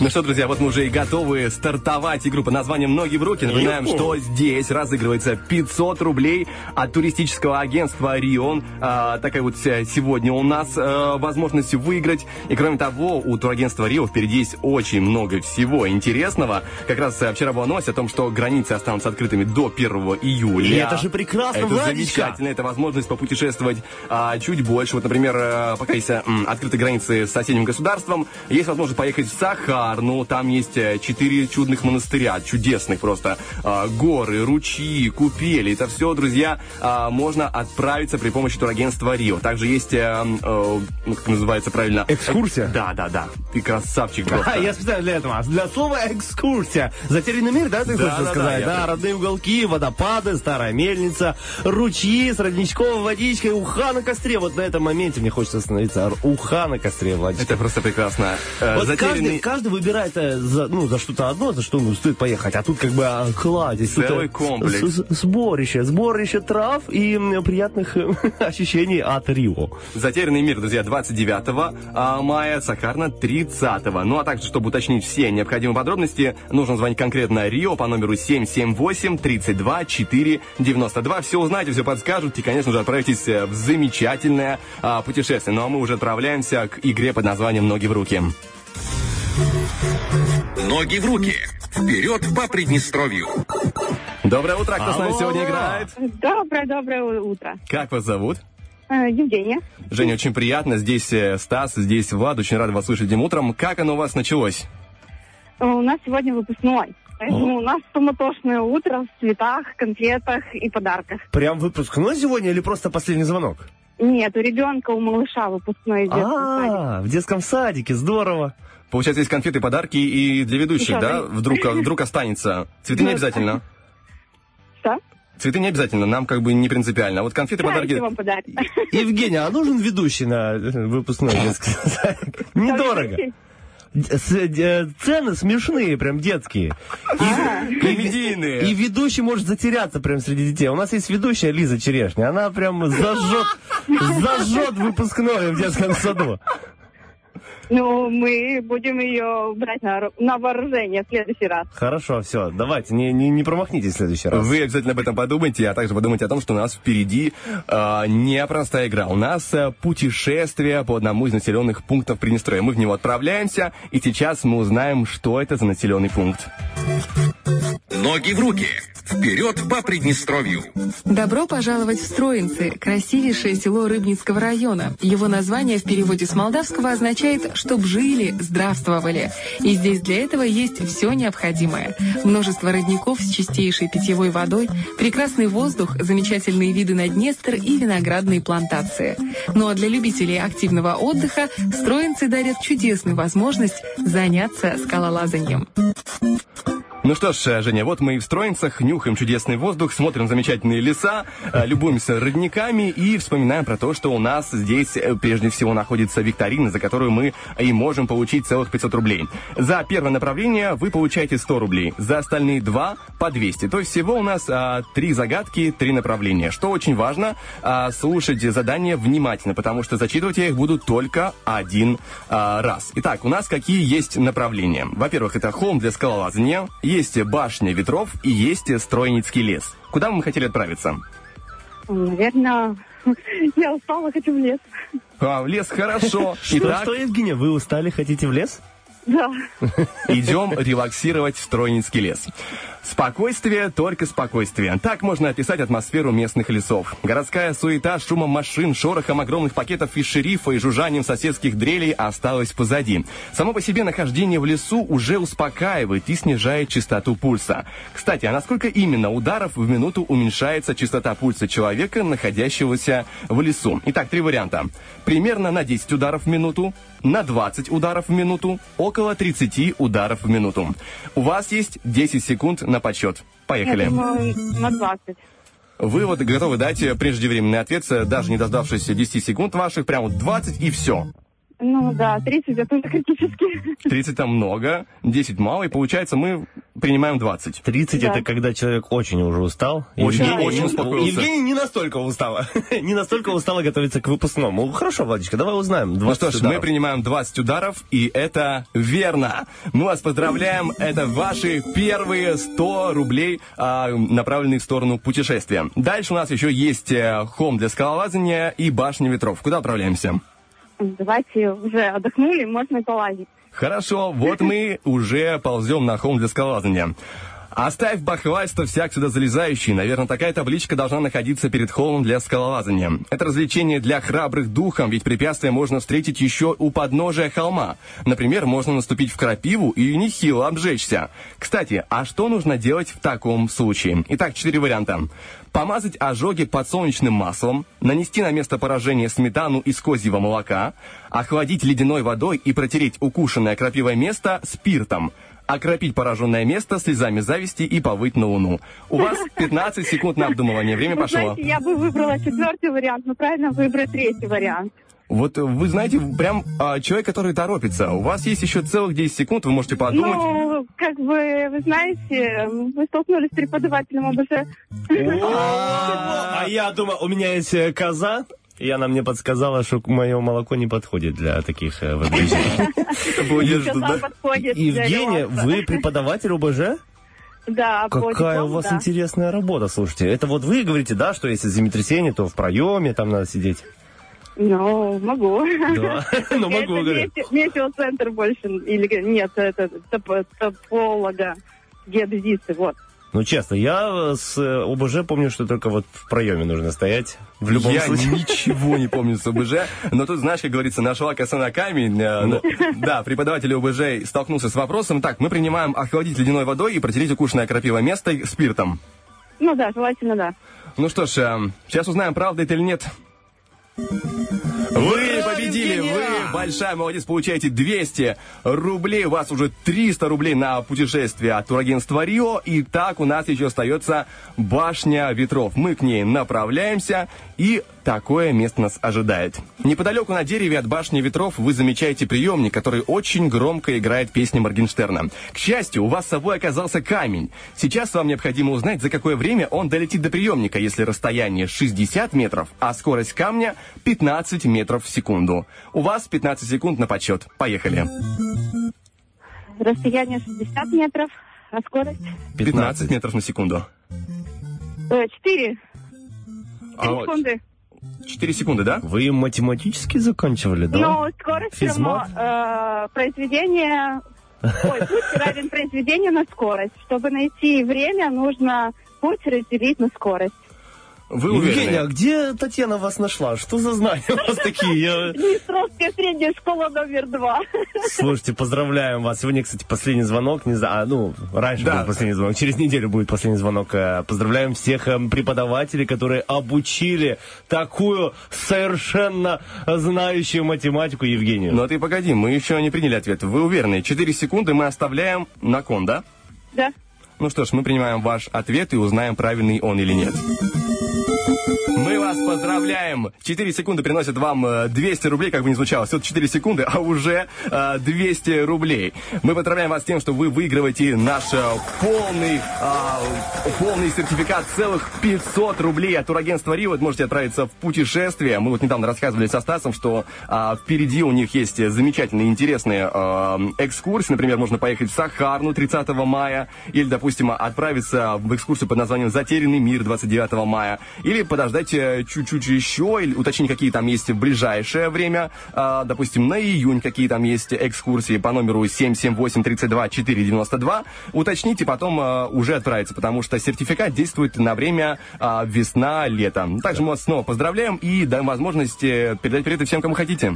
Ну что, друзья, вот мы уже и готовы стартовать игру под названием «Ноги в руки». Напоминаем, что здесь разыгрывается 500 рублей от туристического агентства «Рион». А, такая вот сегодня у нас э, возможность выиграть. И кроме того, у турагентства «Рио» впереди есть очень много всего интересного. Как раз э, вчера была новость о том, что границы останутся открытыми до 1 июля. И это же прекрасно, Это Владечка. замечательно. Это возможность попутешествовать а, чуть больше. Вот, например, э, пока есть э, м, открыты границы с соседним государством, есть возможность поехать в Сахарну. Там есть э, четыре чудных монастыря, чудесных просто. А, горы, ручьи, купели. Это все, друзья, а, можно отправиться при помощи турагентства Рио. Также есть, э, ну, как называется правильно? Экскурсия? Да, да, да. Ты красавчик А, просто. <laughs> я специально для этого. Для слова экскурсия. Затерянный мир, да, ты Да, хочешь да, сказать? да, Да, родные уголки, водопады, старая мельница, ручьи с родничковой водичкой, уха на костре. Вот на этом моменте мне хочется остановиться. Уха на костре, Владик. Это просто прекрасно. Э, Вот каждый, затерянный- каждый выбирает э, за, ну, за что-то одно, за что ну, стоит поехать. А тут как бы а, кладезь. тут, Целый э, комплекс. Сборище. Сборище трав и приятных э, <laughs> ощущений от Рио. Затерянный мир, друзья, 29 а, мая, Сахарна 30 Ну а также, чтобы уточнить все необходимые подробности, нужно звонить конкретно Рио по номеру 778 32 4 92. Все узнаете, все подскажут и, конечно же, отправитесь э, в замечательное а, путешествие. Ну а мы уже отправляемся к игре под названием «Ноги в руки». Ноги в руки. Вперед по Приднестровью. Доброе утро, кто с нами сегодня играет? Доброе, доброе утро. Как вас зовут? Э, Евгения. Женя, очень приятно. Здесь э, Стас, здесь Влад. Очень рад вас слышать этим утром. Как оно у вас началось? Э, У нас сегодня выпускной. Поэтому у нас суматошное утро в цветах, конфетах и подарках. Прям выпускной сегодня или просто последний звонок? Нет, у ребенка, у малыша выпускной детского садика. А, в детском садике, здорово. Получается, есть конфеты, подарки и для ведущих, да? Вдруг, вдруг останется. Цветы не Ну, обязательно. Что? Цветы не обязательно, нам как бы не принципиально. А Вот конфеты, подарки... Вам подарок. Евгения, а нужен ведущий на э, выпускной детский садик? Недорого. С- э, Цены смешные, прям детские. И, Комедийные. и ведущий может затеряться прям среди детей. У нас есть ведущая Лиза Черешня. Она прям зажжет, <laughs> зажжет выпускное в детском саду. Ну, мы будем ее брать на, на вооружение в следующий раз. Хорошо, все, давайте, не, не, не промахнитесь в следующий раз. Вы обязательно об этом подумайте, а также подумайте о том, что у нас впереди э, непростая игра. У нас э, путешествие по одному из населенных пунктов Приднестровья. Мы в него отправляемся, и сейчас мы узнаем, что это за населенный пункт. Ноги в руки. Вперед по Приднестровью. Добро пожаловать в Строинцы, красивейшее село Рыбницкого района. Его название в переводе с молдавского означает «чтоб жили, здравствовали». И здесь для этого есть все необходимое. Множество родников с чистейшей питьевой водой, прекрасный воздух, замечательные виды на Днестр и виноградные плантации. Ну а для любителей активного отдыха Строинцы дарят чудесную возможность заняться скалолазанием. Ну что ж, э, Женя, вот мы и в Строинцах, нюхаем чудесный воздух, смотрим замечательные леса, э, любуемся родниками и вспоминаем про то, что у нас здесь э, прежде всего находится викторина, за которую мы и можем получить целых 500 рублей. За первое направление вы получаете 100 рублей, за остальные два по 200. То есть всего у нас а, три загадки, три направления. Что очень важно, а, слушать задания внимательно, потому что зачитывать я их буду только один а, раз. Итак, у нас какие есть направления? Во-первых, это холм для скалолазания, есть башня ветров и есть Стройницкий лес. Куда мы хотели отправиться? Наверное, <laughs> я устала, хочу в лес. А, в лес хорошо. Что, Итак, что, Евгения, вы устали, хотите в лес? Да. <laughs> идем релаксировать в Стройницкий лес. Спокойствие, только спокойствие. Так можно описать атмосферу местных лесов. Городская суета, шумом машин, шорохом огромных пакетов из шерифа и жужжанием соседских дрелей осталась позади. Само по себе нахождение в лесу уже успокаивает и снижает частоту пульса. Кстати, а насколько именно ударов в минуту уменьшается частота пульса человека, находящегося в лесу? Итак, три варианта. Примерно на 10 ударов в минуту, на 20 ударов в минуту, около 30 ударов в минуту. У вас есть 10 секунд на подсчет. Поехали. Я думаю, на 20. Вы вот готовы дать э, преждевременный ответ, э, даже не дождавшись 10 секунд ваших, прям вот 20 и все. Ну да, 30 это уже критически. 30 там много, 10 мало, и получается мы принимаем 20. 30 Да. это когда человек очень уже устал. Очень- Евгений- очень успокоился. Евгений не настолько устала. <laughs> не настолько устала готовиться к выпускному. Хорошо, Владичка, давай узнаем. Ну 20 что ж, мы ударов. принимаем 20 ударов, и это верно. Мы вас поздравляем, это ваши первые 100 рублей, а, направленные в сторону путешествия. Дальше у нас еще есть э, холм для скалолазания и башня ветров. Куда отправляемся? Давайте уже отдохнули, можно полазить. Хорошо, вот мы <laughs> уже ползем на холм для скалолазания. Оставь бахвальство всяк сюда залезающий. Наверное, такая табличка должна находиться перед холмом для скалолазания. Это развлечение для храбрых духом, ведь препятствия можно встретить еще у подножия холма. Например, можно наступить в крапиву и нехило обжечься. Кстати, а что нужно делать в таком случае? Итак, четыре варианта. Помазать ожоги подсолнечным маслом, нанести на место поражения сметану из козьего молока, охладить ледяной водой и протереть укушенное крапивое место спиртом, окропить пораженное место слезами зависти и повыть на луну. У вас <laughs> 15 секунд на обдумывание. Время пошло. знаете, я бы выбрала четвертый вариант, но правильно выбрать третий вариант. Вот вы знаете, прям а, человек, который торопится. У вас есть еще целых 10 секунд, вы можете подумать. Ну, как бы, вы знаете, вы столкнулись с преподавателем ОБЖ. А я думаю, у меня есть э, коза, и она мне подсказала, что мое молоко не подходит для таких э, выдвижений. <laughs> Евгения, вы преподаватель ОБЖ? Да, Какая у вас да. интересная работа, слушайте. Это вот вы говорите, да, что если землетрясение, то в проеме там надо сидеть. Ну, могу. Да, <laughs> ну могу, говорю. метео- метеоцентр больше, или нет, это топ- тополога, геодезисты, вот. Ну, честно, я с э, ОБЖ помню, что только вот в проеме нужно стоять. В любом я случае. ничего не помню с ОБЖ, но тут, знаешь, как говорится, нашла коса на камень. э, ну, Да, преподаватель ОБЖ столкнулся с вопросом. Так, мы принимаем охладить ледяной водой и протереть укушенное крапива место спиртом. Ну да, желательно да. Ну что ж, э, сейчас узнаем, правда это или нет. Вы победили, вы большая молодец, получаете 200 рублей, у вас уже 300 рублей на путешествие от турагентства Рио, и так у нас еще остается башня ветров. Мы к ней направляемся, и такое место нас ожидает. Неподалеку на дереве от башни ветров вы замечаете приемник, который очень громко играет песни Моргенштерна. К счастью, у вас с собой оказался камень. Сейчас вам необходимо узнать, за какое время он долетит до приемника, если расстояние 60 метров, а скорость камня 15 метров в секунду. У вас 15 секунд на подсчет. Поехали. Расстояние 60 метров, а скорость 15 метров на секунду. э, 4 А секунды. 4 секунды, да? Вы математически заканчивали, да? Но скорость все равно Физмат? э, произведение... Ой, путь равен произведению на скорость. Чтобы найти время, нужно путь разделить на скорость. Вы Евгения, а где Татьяна вас нашла? Что за знания у вас такие? Я- Днестровская средняя школа номер два. Слушайте, поздравляем вас. Сегодня, кстати, последний звонок. Не знаю, а, ну, раньше Да. был последний звонок. Через неделю будет последний звонок. Э, Поздравляем всех э, преподавателей, которые обучили такую совершенно знающую математику Евгению. Но ты погоди, мы еще не приняли ответ. Вы уверены? 4 секунды мы оставляем на кон, да? Да. Ну что ж, мы принимаем ваш ответ и узнаем, правильный он или нет. Мы вас поздравляем! 4 секунды приносят вам э, 200 рублей, как бы ни звучало. Всего 4 секунды, а уже э, 200 рублей. Мы поздравляем вас с тем, что вы выигрываете наш э, полный, а, полный сертификат целых 500 рублей от турагентства Рио. Вы можете отправиться в путешествие. Мы вот недавно рассказывали со Стасом, что а, впереди у них есть замечательные, интересные э, экскурсии. Например, можно поехать в Сахарну 30 мая, или, допустим, отправиться в экскурсию под названием «Затерянный мир» 29 мая, или подождать э, чуть-чуть еще, или уточнить, какие там есть в ближайшее время, а, допустим, на июнь какие там есть экскурсии по номеру 778-32-492, уточните, потом э, уже отправиться, потому что сертификат действует на время а, весна-лето. Также мы вас снова поздравляем и даем возможность э, передать привет всем, кому хотите.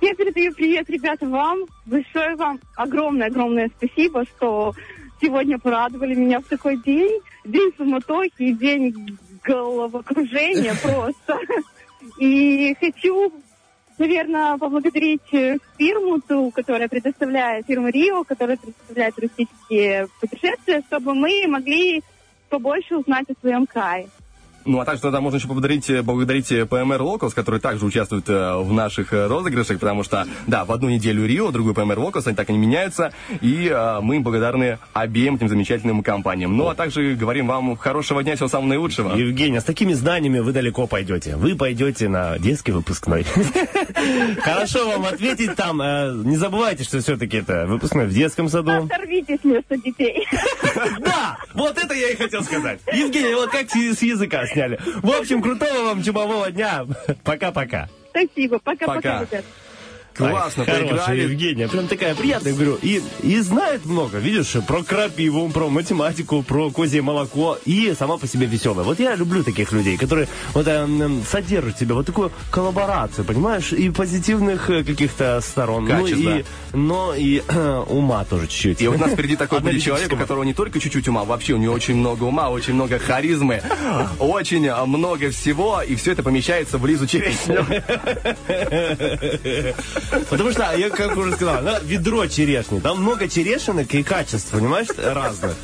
Я передаю привет, ребята, вам. Большое вам огромное-огромное спасибо, что сегодня порадовали меня в такой день. День суматохи и день головокружения <laughs> просто. И хочу, наверное, поблагодарить э, фирму ту, которая предоставляет, фирму Рио, которая предоставляет туристические путешествия, чтобы мы могли побольше узнать о своем крае. Ну, а также тогда можно еще поблагодарить, э, поблагодарить э, PMR Locals, которые также участвуют э, в наших э, розыгрышах, потому что, да, в одну неделю Рио, другую PMR Locals, они так и не меняются, и э, мы им благодарны обеим этим замечательным компаниям. Ну, а также говорим вам хорошего дня, всего самого наилучшего. Евгения, с такими знаниями вы далеко пойдете. Вы пойдете на детский выпускной. <laughs> Хорошо вам ответить там. Э, Не забывайте, что все-таки это выпускной в детском саду. Оторвитесь вместо детей. <laughs> Да, вот это я и хотел сказать. Евгения, вот как с языка сняли. В общем, крутого вам чумового дня. Пока-пока. Спасибо. Пока-пока, Пока. ребят. Классно, Ай, хорошая поиграли. Евгения, прям такая приятная, говорю. И, и знает много, видишь, про крапиву, про математику, про козье молоко. И сама по себе веселая. Вот я люблю таких людей, которые вот эм, содержат себе вот такую коллаборацию, понимаешь, и позитивных э, каких-то сторон. Качества. Ну и, но и э, ума тоже чуть-чуть. И вот у нас впереди такой <laughs> будет человек, у которого не только чуть-чуть ума, вообще у него очень много ума, очень много харизмы, <laughs> очень а, много всего, и все это помещается в Лизу Черешню. <laughs> Потому что, я как уже сказал, она ведро черешни. Там много черешинок и качеств, понимаешь, разных.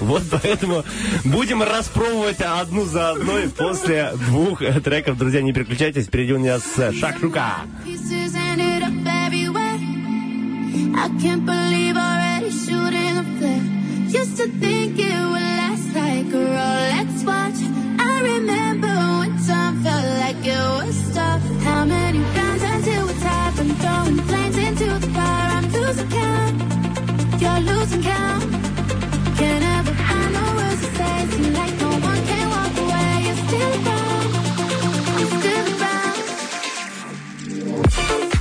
Вот поэтому будем распробовать одну за одной после двух треков. Друзья, не переключайтесь, впереди у нас э, Шакшука. I can't. I remember when time felt like it was tough. How many until it's happened? Throwing flames into the fire. I'm losing count. You're losing count. Can't ever find the words to say. Seem like no one can walk away. You're still around. You're. Still around.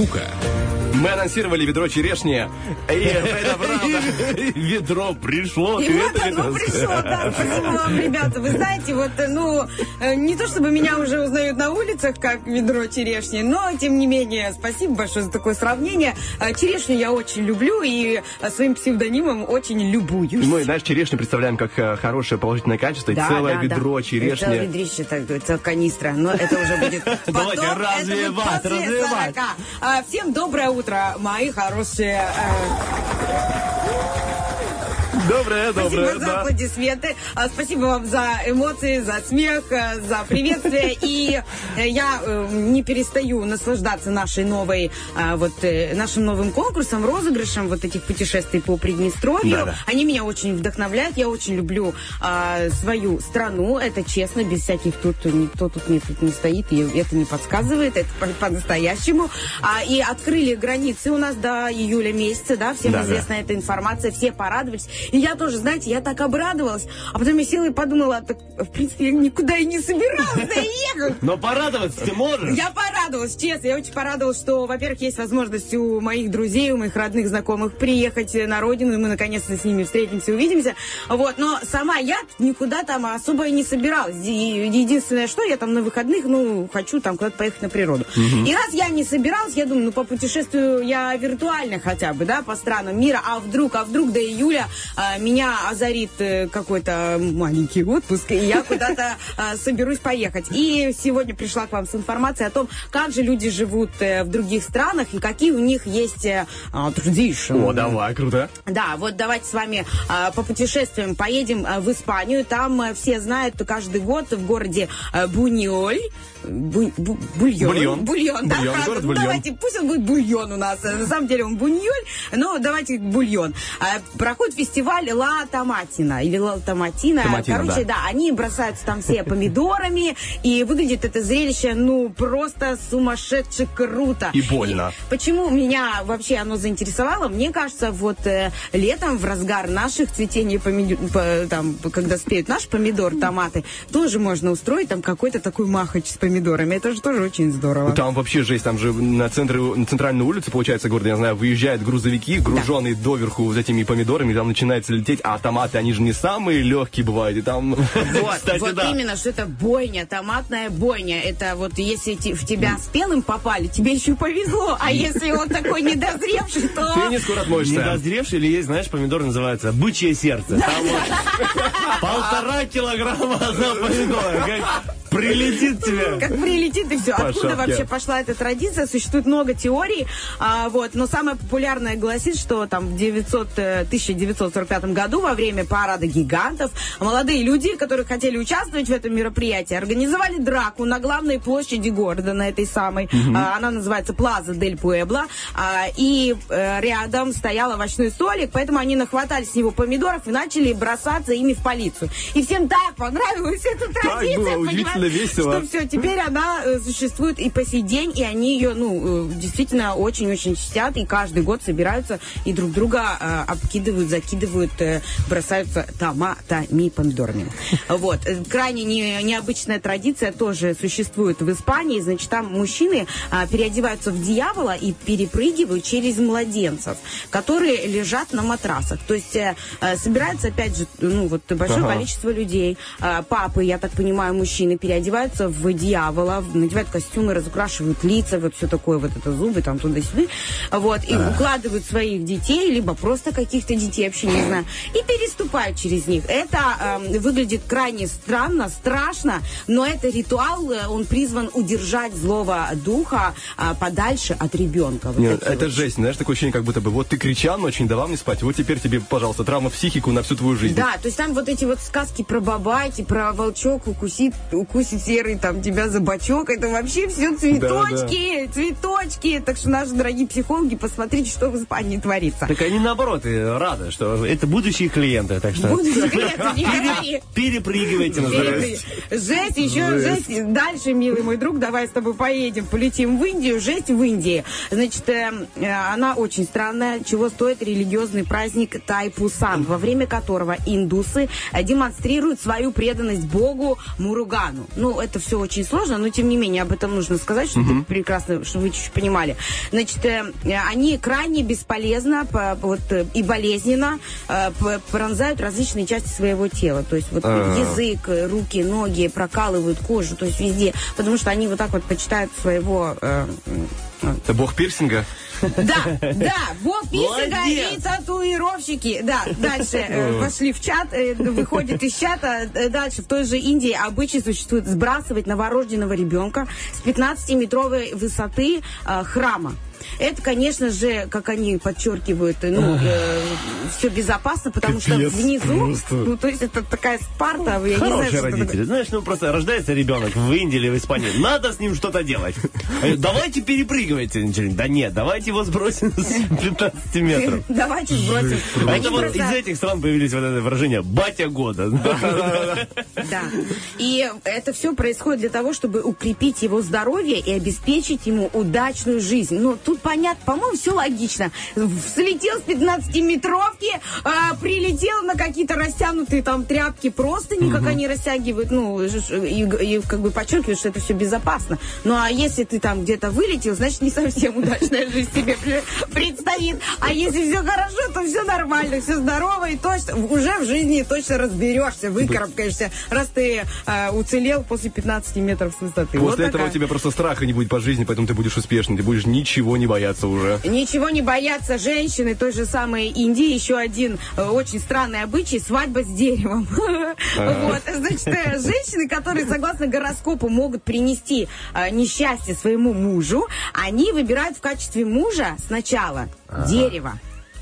Шакшука. Мы анонсировали ведро черешни. И правда. <laughs> Ведро пришло. И вот оно пришло, да, вам, ребята. Вы знаете, вот, э, ну, э, не то чтобы меня уже узнают на улицах, как ведро черешни, но, тем не менее, спасибо большое за такое сравнение. Э, Черешню я очень люблю и своим псевдонимом очень любуюсь. И мы, знаешь, черешню представляем как хорошее положительное качество. И целое да, ведро да. черешни. Целое ведрище, так, целая канистра. Но это уже будет <laughs> потом. Давайте развивать, развивать. 40. А, Всем доброе утро, мои хорошие э, Доброе, Спасибо доброе, за да. аплодисменты. А, Спасибо вам за эмоции, за смех, э, за приветствие. <laughs> И э, я э, не перестаю наслаждаться нашей новой, вот, нашим новым конкурсом, розыгрышем вот этих путешествий по Приднестровью. Да-да. Они меня очень вдохновляют. Я очень люблю а, свою страну. Это честно, без всяких тут никто тут не, тут не стоит. И это не подсказывает. Это по- по-настоящему. А, и открыли границы у нас до июля месяца, да, всем Да-да. известна эта информация, все порадовались. И я тоже, знаете, я так обрадовалась. А потом я села и подумала, так, в принципе, я никуда и не собиралась доехать. Но порадоваться ты можешь. Я порадовалась, честно. Я очень порадовалась, что, во-первых, есть возможность у моих друзей, у моих родных, знакомых приехать на родину, и мы наконец-то с ними встретимся, увидимся. Вот. Но сама я никуда там особо и не собиралась. Единственное, что я там на выходных, ну, хочу там куда-то поехать на природу. И раз я не собиралась, я думаю, ну, по путешествию я виртуально хотя бы, да, по странам мира, а вдруг, а вдруг до июля меня озарит э, какой-то маленький отпуск, и я куда-то а, соберусь поехать. И сегодня пришла к вам с информацией о том, как же люди живут э, в других странах и какие у них есть э, а, tradition. О, давай, круто. Да, вот давайте с вами а, по путешествиям поедем а, в Испанию. Там а, все знают, каждый год в городе а, Буньоль Бу- бу- бульон. Бульон. Бульон, да, Бульон, город Ну, Бульон. давайте, пусть он будет бульон у нас. На самом деле он буньоль, но давайте бульон. А, проходит фестиваль Ла Томатина или Ла Томатина. Томатина, Короче, да. да, они бросаются там все помидорами, и выглядит это зрелище, ну, просто сумасшедше круто. И больно. Почему меня вообще оно заинтересовало? Мне кажется, вот э, летом, в разгар наших цветений, помидор, по- там, когда спеют наш помидор, томаты, тоже можно устроить там какой-то такой махач с помидорами. Это же тоже очень здорово. Там вообще жесть, там же на, центре, на центральную улицу, получается, города, я знаю, выезжают грузовики, груженные доверху вот этими помидорами, там начинается лететь, а томаты, они же не самые легкие бывают, и там... <laughs> Вот, Кстати, вот да. именно, что это бойня, томатная бойня. Это вот если в тебя спелым попали, тебе еще повезло. А <laughs> если он такой недозревший, то... Недозревший или есть, знаешь, помидор называется бычье сердце. Полтора килограмма <laughs> одна помидора. Прилетит тебе. Как прилетит и все. По Откуда шапке. вообще пошла эта традиция? Существует много теорий, а, вот, но самая популярная гласит, что там в 900, э, 1945 году во время парада гигантов молодые люди, которые хотели участвовать в этом мероприятии, организовали драку на главной площади города, на этой самой. А, она называется Плаза Дель Пуэбло. А, и э, рядом стоял овощной столик, поэтому они нахватали с него помидоров и начали бросаться ими в полицию. И всем так понравилась эта традиция, было удивительно весело. что все, теперь она э, существует и по сей день, и они ее, ну, э, действительно очень-очень чтят, и каждый год собираются и друг друга э, обкидывают, закидывают, э, бросаются томатами, помидорами. Вот. Крайне не- необычная традиция тоже существует в Испании. Значит, там мужчины а, переодеваются в дьявола и перепрыгивают через младенцев, которые лежат на матрасах. То есть э, собирается, опять же, ну, вот большое Ага. количество людей. А, Папы, я так понимаю, мужчины переодеваются в дьявола, надевают костюмы, разукрашивают лица, вот все такое, вот это зубы, там туда-сюда. Вот, и А. укладывают своих детей, либо просто каких-то детей, вообще не знаю, и переступают через них. Это эм, выглядит крайне странно, страшно, но это ритуал, э, он призван удержать злого духа а, подальше от ребенка. Вот Нет, это вот. жесть, знаешь, такое ощущение, как будто бы вот ты кричал ночью, не давал мне спать, вот теперь тебе, пожалуйста, травма в психику на всю твою жизнь. Да, то есть там вот эти вот сказки про бабайки, про волчок укусит, укусит серый там тебя за бочок, это вообще все цветочки, цветочки. Так что наши дорогие психологи, посмотрите, что в Испании творится. Так они наоборот рады, что это будущие клиенты, так что Будущие клиенты, <laughs> не говори. перепрыгивайте на здоровье. Жесть, еще Жесть. жесть. Дальше, милый мой друг, давай с тобой поедем, полетим в Индию. Жесть в Индии. Значит, э, э, она очень странная. Чего стоит религиозный праздник Тайпусан, во время которого индусы э, демонстрируют свою преданность богу Муругану. Ну, это все очень сложно, но тем не менее об этом нужно сказать, чтобы Мгм. прекрасно, чтобы вы чуть-чуть понимали. Значит, э, они крайне бесполезно по- вот, э, и болезненно э, пронзают различные части своего тела. То есть вот А. язык, э, руки, ноги прокалывают кожу, то есть везде. Потому что они вот так вот почитают своего... э, Это бог пирсинга? Да, да, писага Молодец. и татуировщики. Да, дальше э, пошли в чат, э, выходит из чата. Э, Дальше в той же Индии обычай существует сбрасывать новорожденного ребенка с 15-метровой высоты храма. Это, конечно же, как они подчеркивают, э, ну, все безопасно, потому что Капец внизу, просто. ну, то есть это такая Спарта, я не знаю, Хорошие что это родители. такое. Знаешь, ну просто рождается ребенок в Индии или в Испании. Надо с ним что-то делать. Э, Давайте перепрыгивайте. Да нет, давайте его сбросим с 15 метров. <laughs> Давайте сбросим. Это вот из этих стран появились вот это выражение «батя года». <laughs> Да. И это все происходит для того, чтобы укрепить его здоровье и обеспечить ему удачную жизнь. Но тут понятно, по-моему, все логично. Слетел с 15-метровки, а, прилетел на какие-то растянутые там тряпки, просто никак Мгм. они растягивают, ну, и, и как бы подчеркивают, что это все безопасно. Ну, а если ты там где-то вылетел, значит, не совсем <laughs> удачная жизнь тебе пре- предстоит. А если все хорошо, то все нормально, все здорово и точно, уже в жизни точно разберешься, выкарабкаешься, раз ты э, уцелел после 15 метров с высоты. Вот После этого такая. у тебя просто страха не будет по жизни, поэтому ты будешь успешным, ты будешь ничего не бояться уже. Ничего не боятся женщины той же самой Индии. Еще один э, очень странный обычай – свадьба с деревом. <laughs> Вот, значит, э, женщины, которые, согласно гороскопу, могут принести э, несчастье своему мужу, они выбирают в качестве мужа сначала дерево.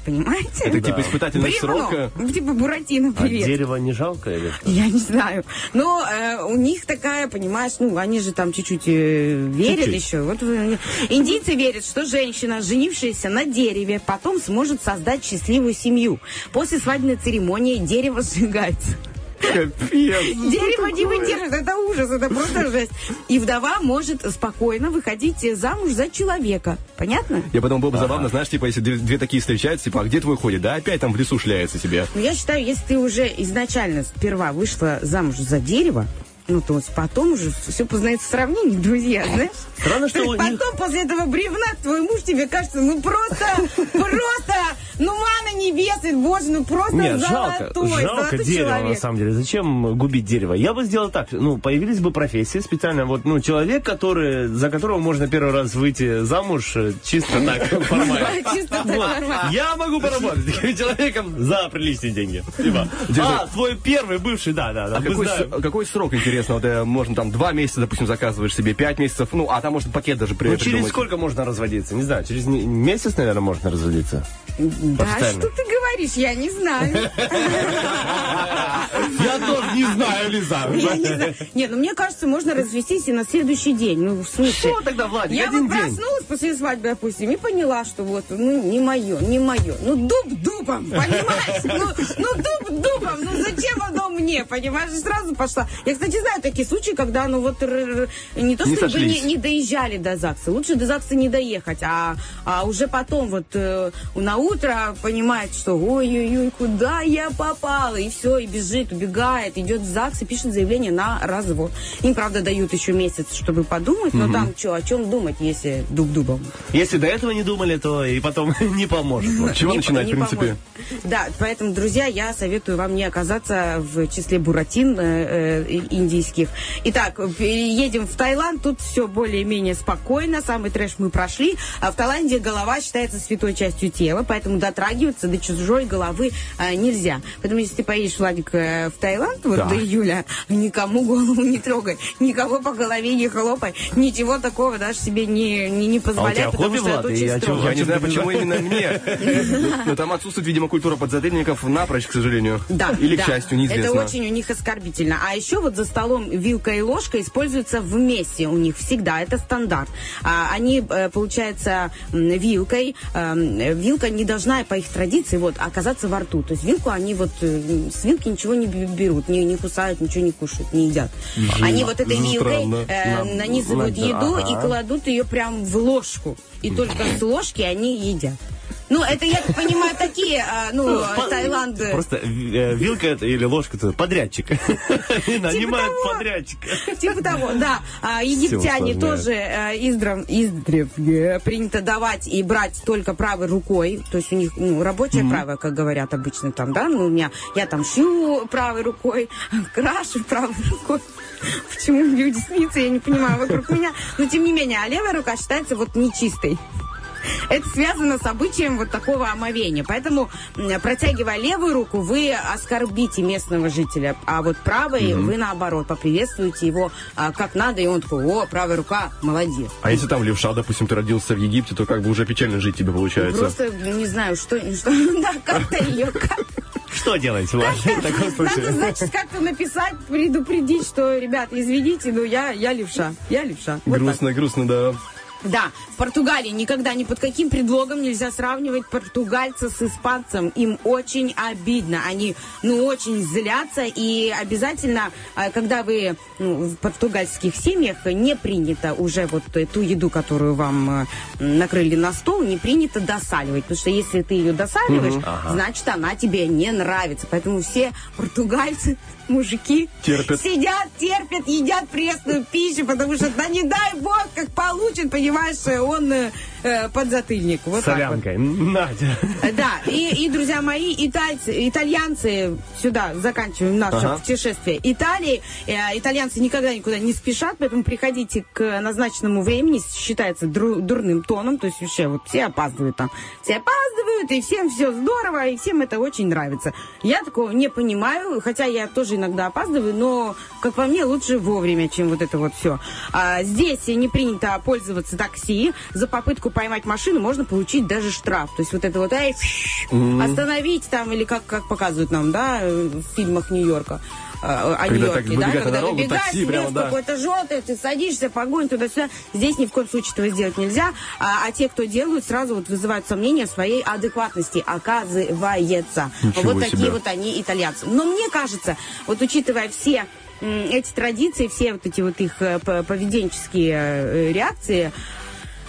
Понимаете? Это типа испытательного Бревно. срока? Типа Буратино, А привет. дерево не жалко или что? Я не знаю. Но э, у них такая, понимаешь, ну, они же там чуть-чуть э, верят Чуть-чуть. еще. Вот, э, индийцы верят, что женщина, женившаяся на дереве, потом сможет создать счастливую семью. После свадебной церемонии дерево сжигается. Дерево не выдержит, это ужас, это просто жесть. И вдова может спокойно выходить замуж за человека. Понятно? Я потом было бы забавно, знаешь, типа, если две, такие встречаются, типа, а где твой ходит? Да, опять там в лесу шляется тебе. Ну, я считаю, если ты уже изначально сперва вышла замуж за дерево, ну, то есть потом уже все познается в сравнении, друзья, знаешь? Странно, что есть них- потом после этого бревна твой муж тебе кажется, ну просто, просто, ну мана небесный, боже, ну просто Нет, жалко, золотой, жалко золотой дерево, на человек. самом деле. Зачем губить дерево? Я бы сделал так, ну, появились бы профессии специально, вот, ну, человек, который, за которого можно первый раз выйти замуж, э, чисто так, <laughs> формально. Чисто так. Я могу поработать с таким человеком за приличные деньги. Типа, <laughs> а, твой первый бывший, да, да, да, А какой срок, интересно? Вот э, можно там два месяца, допустим, заказываешь себе, пять месяцев, ну, а там можно пакет даже при- Ну, через придумать. сколько можно разводиться? Не знаю, через месяц, наверное, можно разводиться. Да, Официально. что ты говоришь, я не знаю. Я тоже не знаю, Лиза. Я не знаю. Нет, ну мне кажется, можно развестись и на следующий день. Ну, в смысле? Что тогда, Владик, Я один вот день? проснулась после свадьбы, допустим, и поняла, что вот, ну, не мое, не мое. Ну, дуб дубом, понимаешь? Ну, ну, дуб дубом, ну, зачем оно мне, понимаешь? И сразу пошла. Я, кстати, знаю такие случаи, когда, ну, вот, не то, Не чтобы не, сошлись. не доезжали до ЗАГСа. Лучше до ЗАГСа не доехать, а, а уже потом вот э, на утро понимает, что ой-ой-ой, куда я попала? И все, и бежит, убегает, идет в ЗАГС и пишет заявление на развод. Им, правда, дают еще месяц, чтобы подумать, но Мгм. там что, о чем думать, если дуб-дубом? Если до этого не думали, то и потом <laughs> не поможет. С чего <laughs> Не- начинать, не в принципе? поможет. Да, поэтому, друзья, я советую вам не оказаться в числе буратин э, э, индийских. Итак, едем в Таиланд, тут все более-менее спокойно, самый трэш мы прошли. А в Таиланде голова считается святой частью тела, поэтому дотрагиваться до чужой головы э, нельзя. Поэтому, если ты поедешь, Владик, э, в Таиланд вот Да. до июля, никому голову не трогай, никого по голове не хлопай, ничего такого даже себе не, не, не позволяй, А у тебя потому хобби, что это Влад? очень Я, строго. я не знаю, почему именно мне. <laughs> Но там отсутствует, видимо, культура подзатыльников напрочь, к сожалению. Да, Или, к счастью, неизвестно. Это очень у них оскорбительно. А еще вот за столом вилка и ложка используются вместе у них всегда. Это стандарт. А, они, э, получается, вилкой. э, Вилка не должна по их традиции вот оказаться во рту. То есть вилку они вот э, с вилки ничего не берут, не, не кусают, ничего не кушают, не едят. Жи- Они вот этой вилкой э, На- нанизывают на- еду ага. и кладут ее прям в ложку. И только с ложки они едят. Ну, это, я так понимаю, такие, а, ну, по- Таиланды. Просто э, вилка это или ложка подрядчик. <laughs> Нанимают подрядчика. Типа того, да. А, египтяне тоже э, издрав- издревле принято давать и брать только правой рукой. То есть у них ну, рабочее правое, как говорят обычно там, да. Ну, у меня, я там шью правой рукой, <laughs> крашу правой рукой. <laughs> Почему люди смеются, я не понимаю, вокруг меня. Но тем не менее, а левая рука считается вот нечистой. <laughs> Это связано с обычаем вот такого омовения. Поэтому, протягивая левую руку, вы оскорбите местного жителя, а вот правой Мгм. вы, наоборот, поприветствуете его а, как надо, и он такой, о, правая рука, молодец. А если там левша, допустим, ты родился в Египте, то как бы уже печально жить тебе получается. Просто не знаю, что, что <laughs> да, как-то ее Что делать, в таком Надо, значит, как-то написать, предупредить, что, ребята, извините, но я, я левша. Я левша. Грустно, грустно, да. Да, в Португалии никогда ни под каким предлогом нельзя сравнивать португальца с испанцем. Им очень обидно. Они, ну, очень злятся. И обязательно, а, когда вы ну, в португальских семьях, не принято уже вот э, ту еду, которую вам э, накрыли на стол, не принято досаливать. Потому что если ты ее досаливаешь, Мгм. Ага. значит, она тебе не нравится. Поэтому все португальцы, мужики, Терпят. сидят, терпят, едят пресную пищу, потому что, да не дай бог, как получит, понимаешь, он э, подзатыльник. Вот так вот. Солянкой. Надя. Э, Да, и, и, друзья мои, итальцы, итальянцы, сюда заканчиваем наше Ага. путешествие. Италии, э, итальянцы никогда никуда не спешат, поэтому приходите к назначенному времени, считается дру- дурным тоном, то есть вообще вот все опаздывают там. Все опаздывают, и всем все здорово, и всем это очень нравится. Я такого не понимаю, хотя я тоже иногда опаздываю, но, как по мне, лучше вовремя, чем вот это вот все. А, здесь не принято пользоваться такси. За попытку поймать машину можно получить даже штраф. То есть вот это вот, эй, Мгм. остановить там, или как, как показывают нам, да, э, в фильмах Нью-Йорка. Э, О Когда Нью-Йорке, так да, выбегают на когда дорогу, выбегаешь, такси прямо, да. какой-то желтый, ты садишься, погонь туда-сюда. Здесь ни в коем случае этого сделать нельзя. А, а те, кто делают, сразу вот вызывают сомнения в своей адекватности, оказывается. Ничего вот себе. такие вот они итальянцы. Но мне кажется, вот учитывая все эти традиции, все вот эти вот их э, поведенческие э, реакции,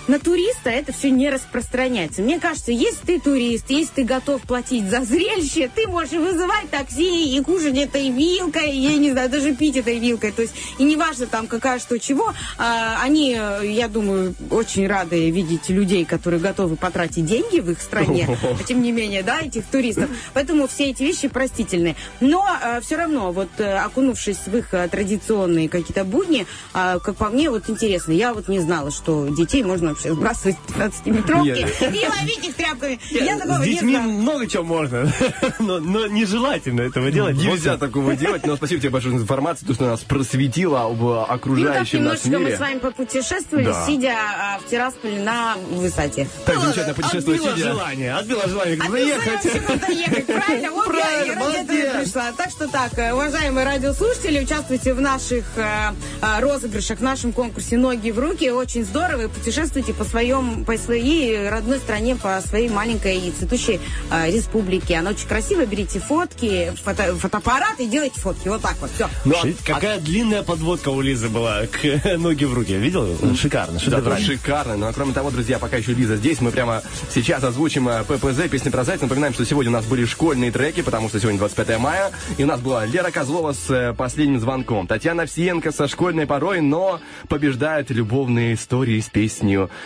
на туриста это все не распространяется. Мне кажется, если ты турист, если ты готов платить за зрелище, ты можешь вызывать такси, и кушать этой вилкой, я не знаю, даже пить этой вилкой. То есть, и неважно там какая что чего, а, они, я думаю, очень рады видеть людей, которые готовы потратить деньги в их стране, <laughs> а тем не менее, да, этих туристов. Поэтому все эти вещи простительны. Но все равно, вот э, окунувшись в их э, традиционные какие-то будни, а, как по мне, вот интересно, я вот не знала, что детей можно вообще сбрасывать с 15-метровки Нет. и ловить их тряпками. Я такого не детьми много чего можно, <laughs> но, но нежелательно этого делать. Нельзя такого делать, но спасибо тебе большое за информацию, то, что нас просветило об так окружающем нас немножечко мы мире. с вами попутешествовали, сидя а, в Тирасполе на высоте. Так Ну, замечательно путешествовать Отбила сидя. желание, отбила желание заехать. <laughs> правильно? Вот я и ради этого пришла. Так что так, э, уважаемые радиослушатели, участвуйте в наших э, э, розыгрышах, в нашем конкурсе «Ноги в руки». Очень здорово. И путешествуйте по, своем, по своей родной стране, по своей маленькой и цветущей э, республике. Она очень красивая. Берите фотки, фото- фотоаппарат и делайте фотки. Вот так вот. Все. Ну, Ши- Какая длинная подводка у Лизы была к <laughs> ноги в руки. Видел? Шикарно, Да, шедеврально. шикарно. Ну, а кроме того, друзья, пока еще Лиза здесь, мы прямо сейчас озвучим ППЗ, песни про зайца. Напоминаем, что сегодня у нас были школьные треки, потому что сегодня 25 мая. И у нас была Лера Козлова с э, последним звонком. Татьяна Овсиенко со школьной порой, но побеждают любовные истории с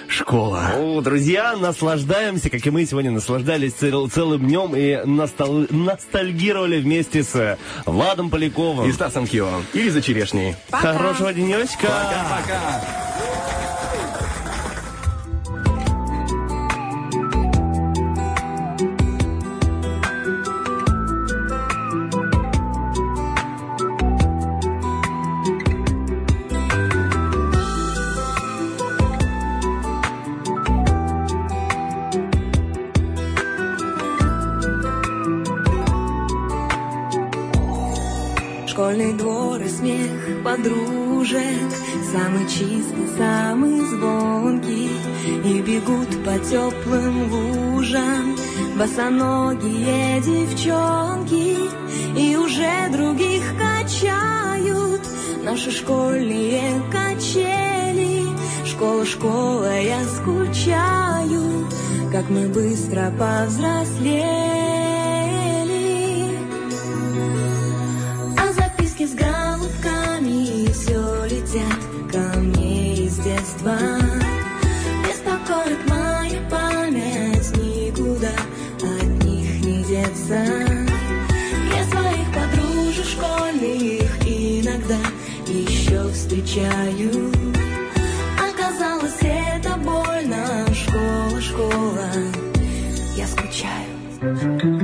«Школа». О, друзья, наслаждаемся, как и мы сегодня наслаждались цел- целым днем и настал- ностальгировали вместе с Владом Поляковым. И Стасом Кио. И Лиза Черешней. Хорошего денечка. Пока-пока. Школьный двор и смех подружек. Самый чистый, самый звонкий. И бегут по теплым лужам Босоногие девчонки. И уже других качают Наши школьные качели. Школа, школа, я скучаю как мы быстро повзрослели. Детства. Беспокоит моя память, никуда от них не деться. Я своих подружек школьных иногда еще встречаю. Оказалось, это больно, школа, школа, я скучаю.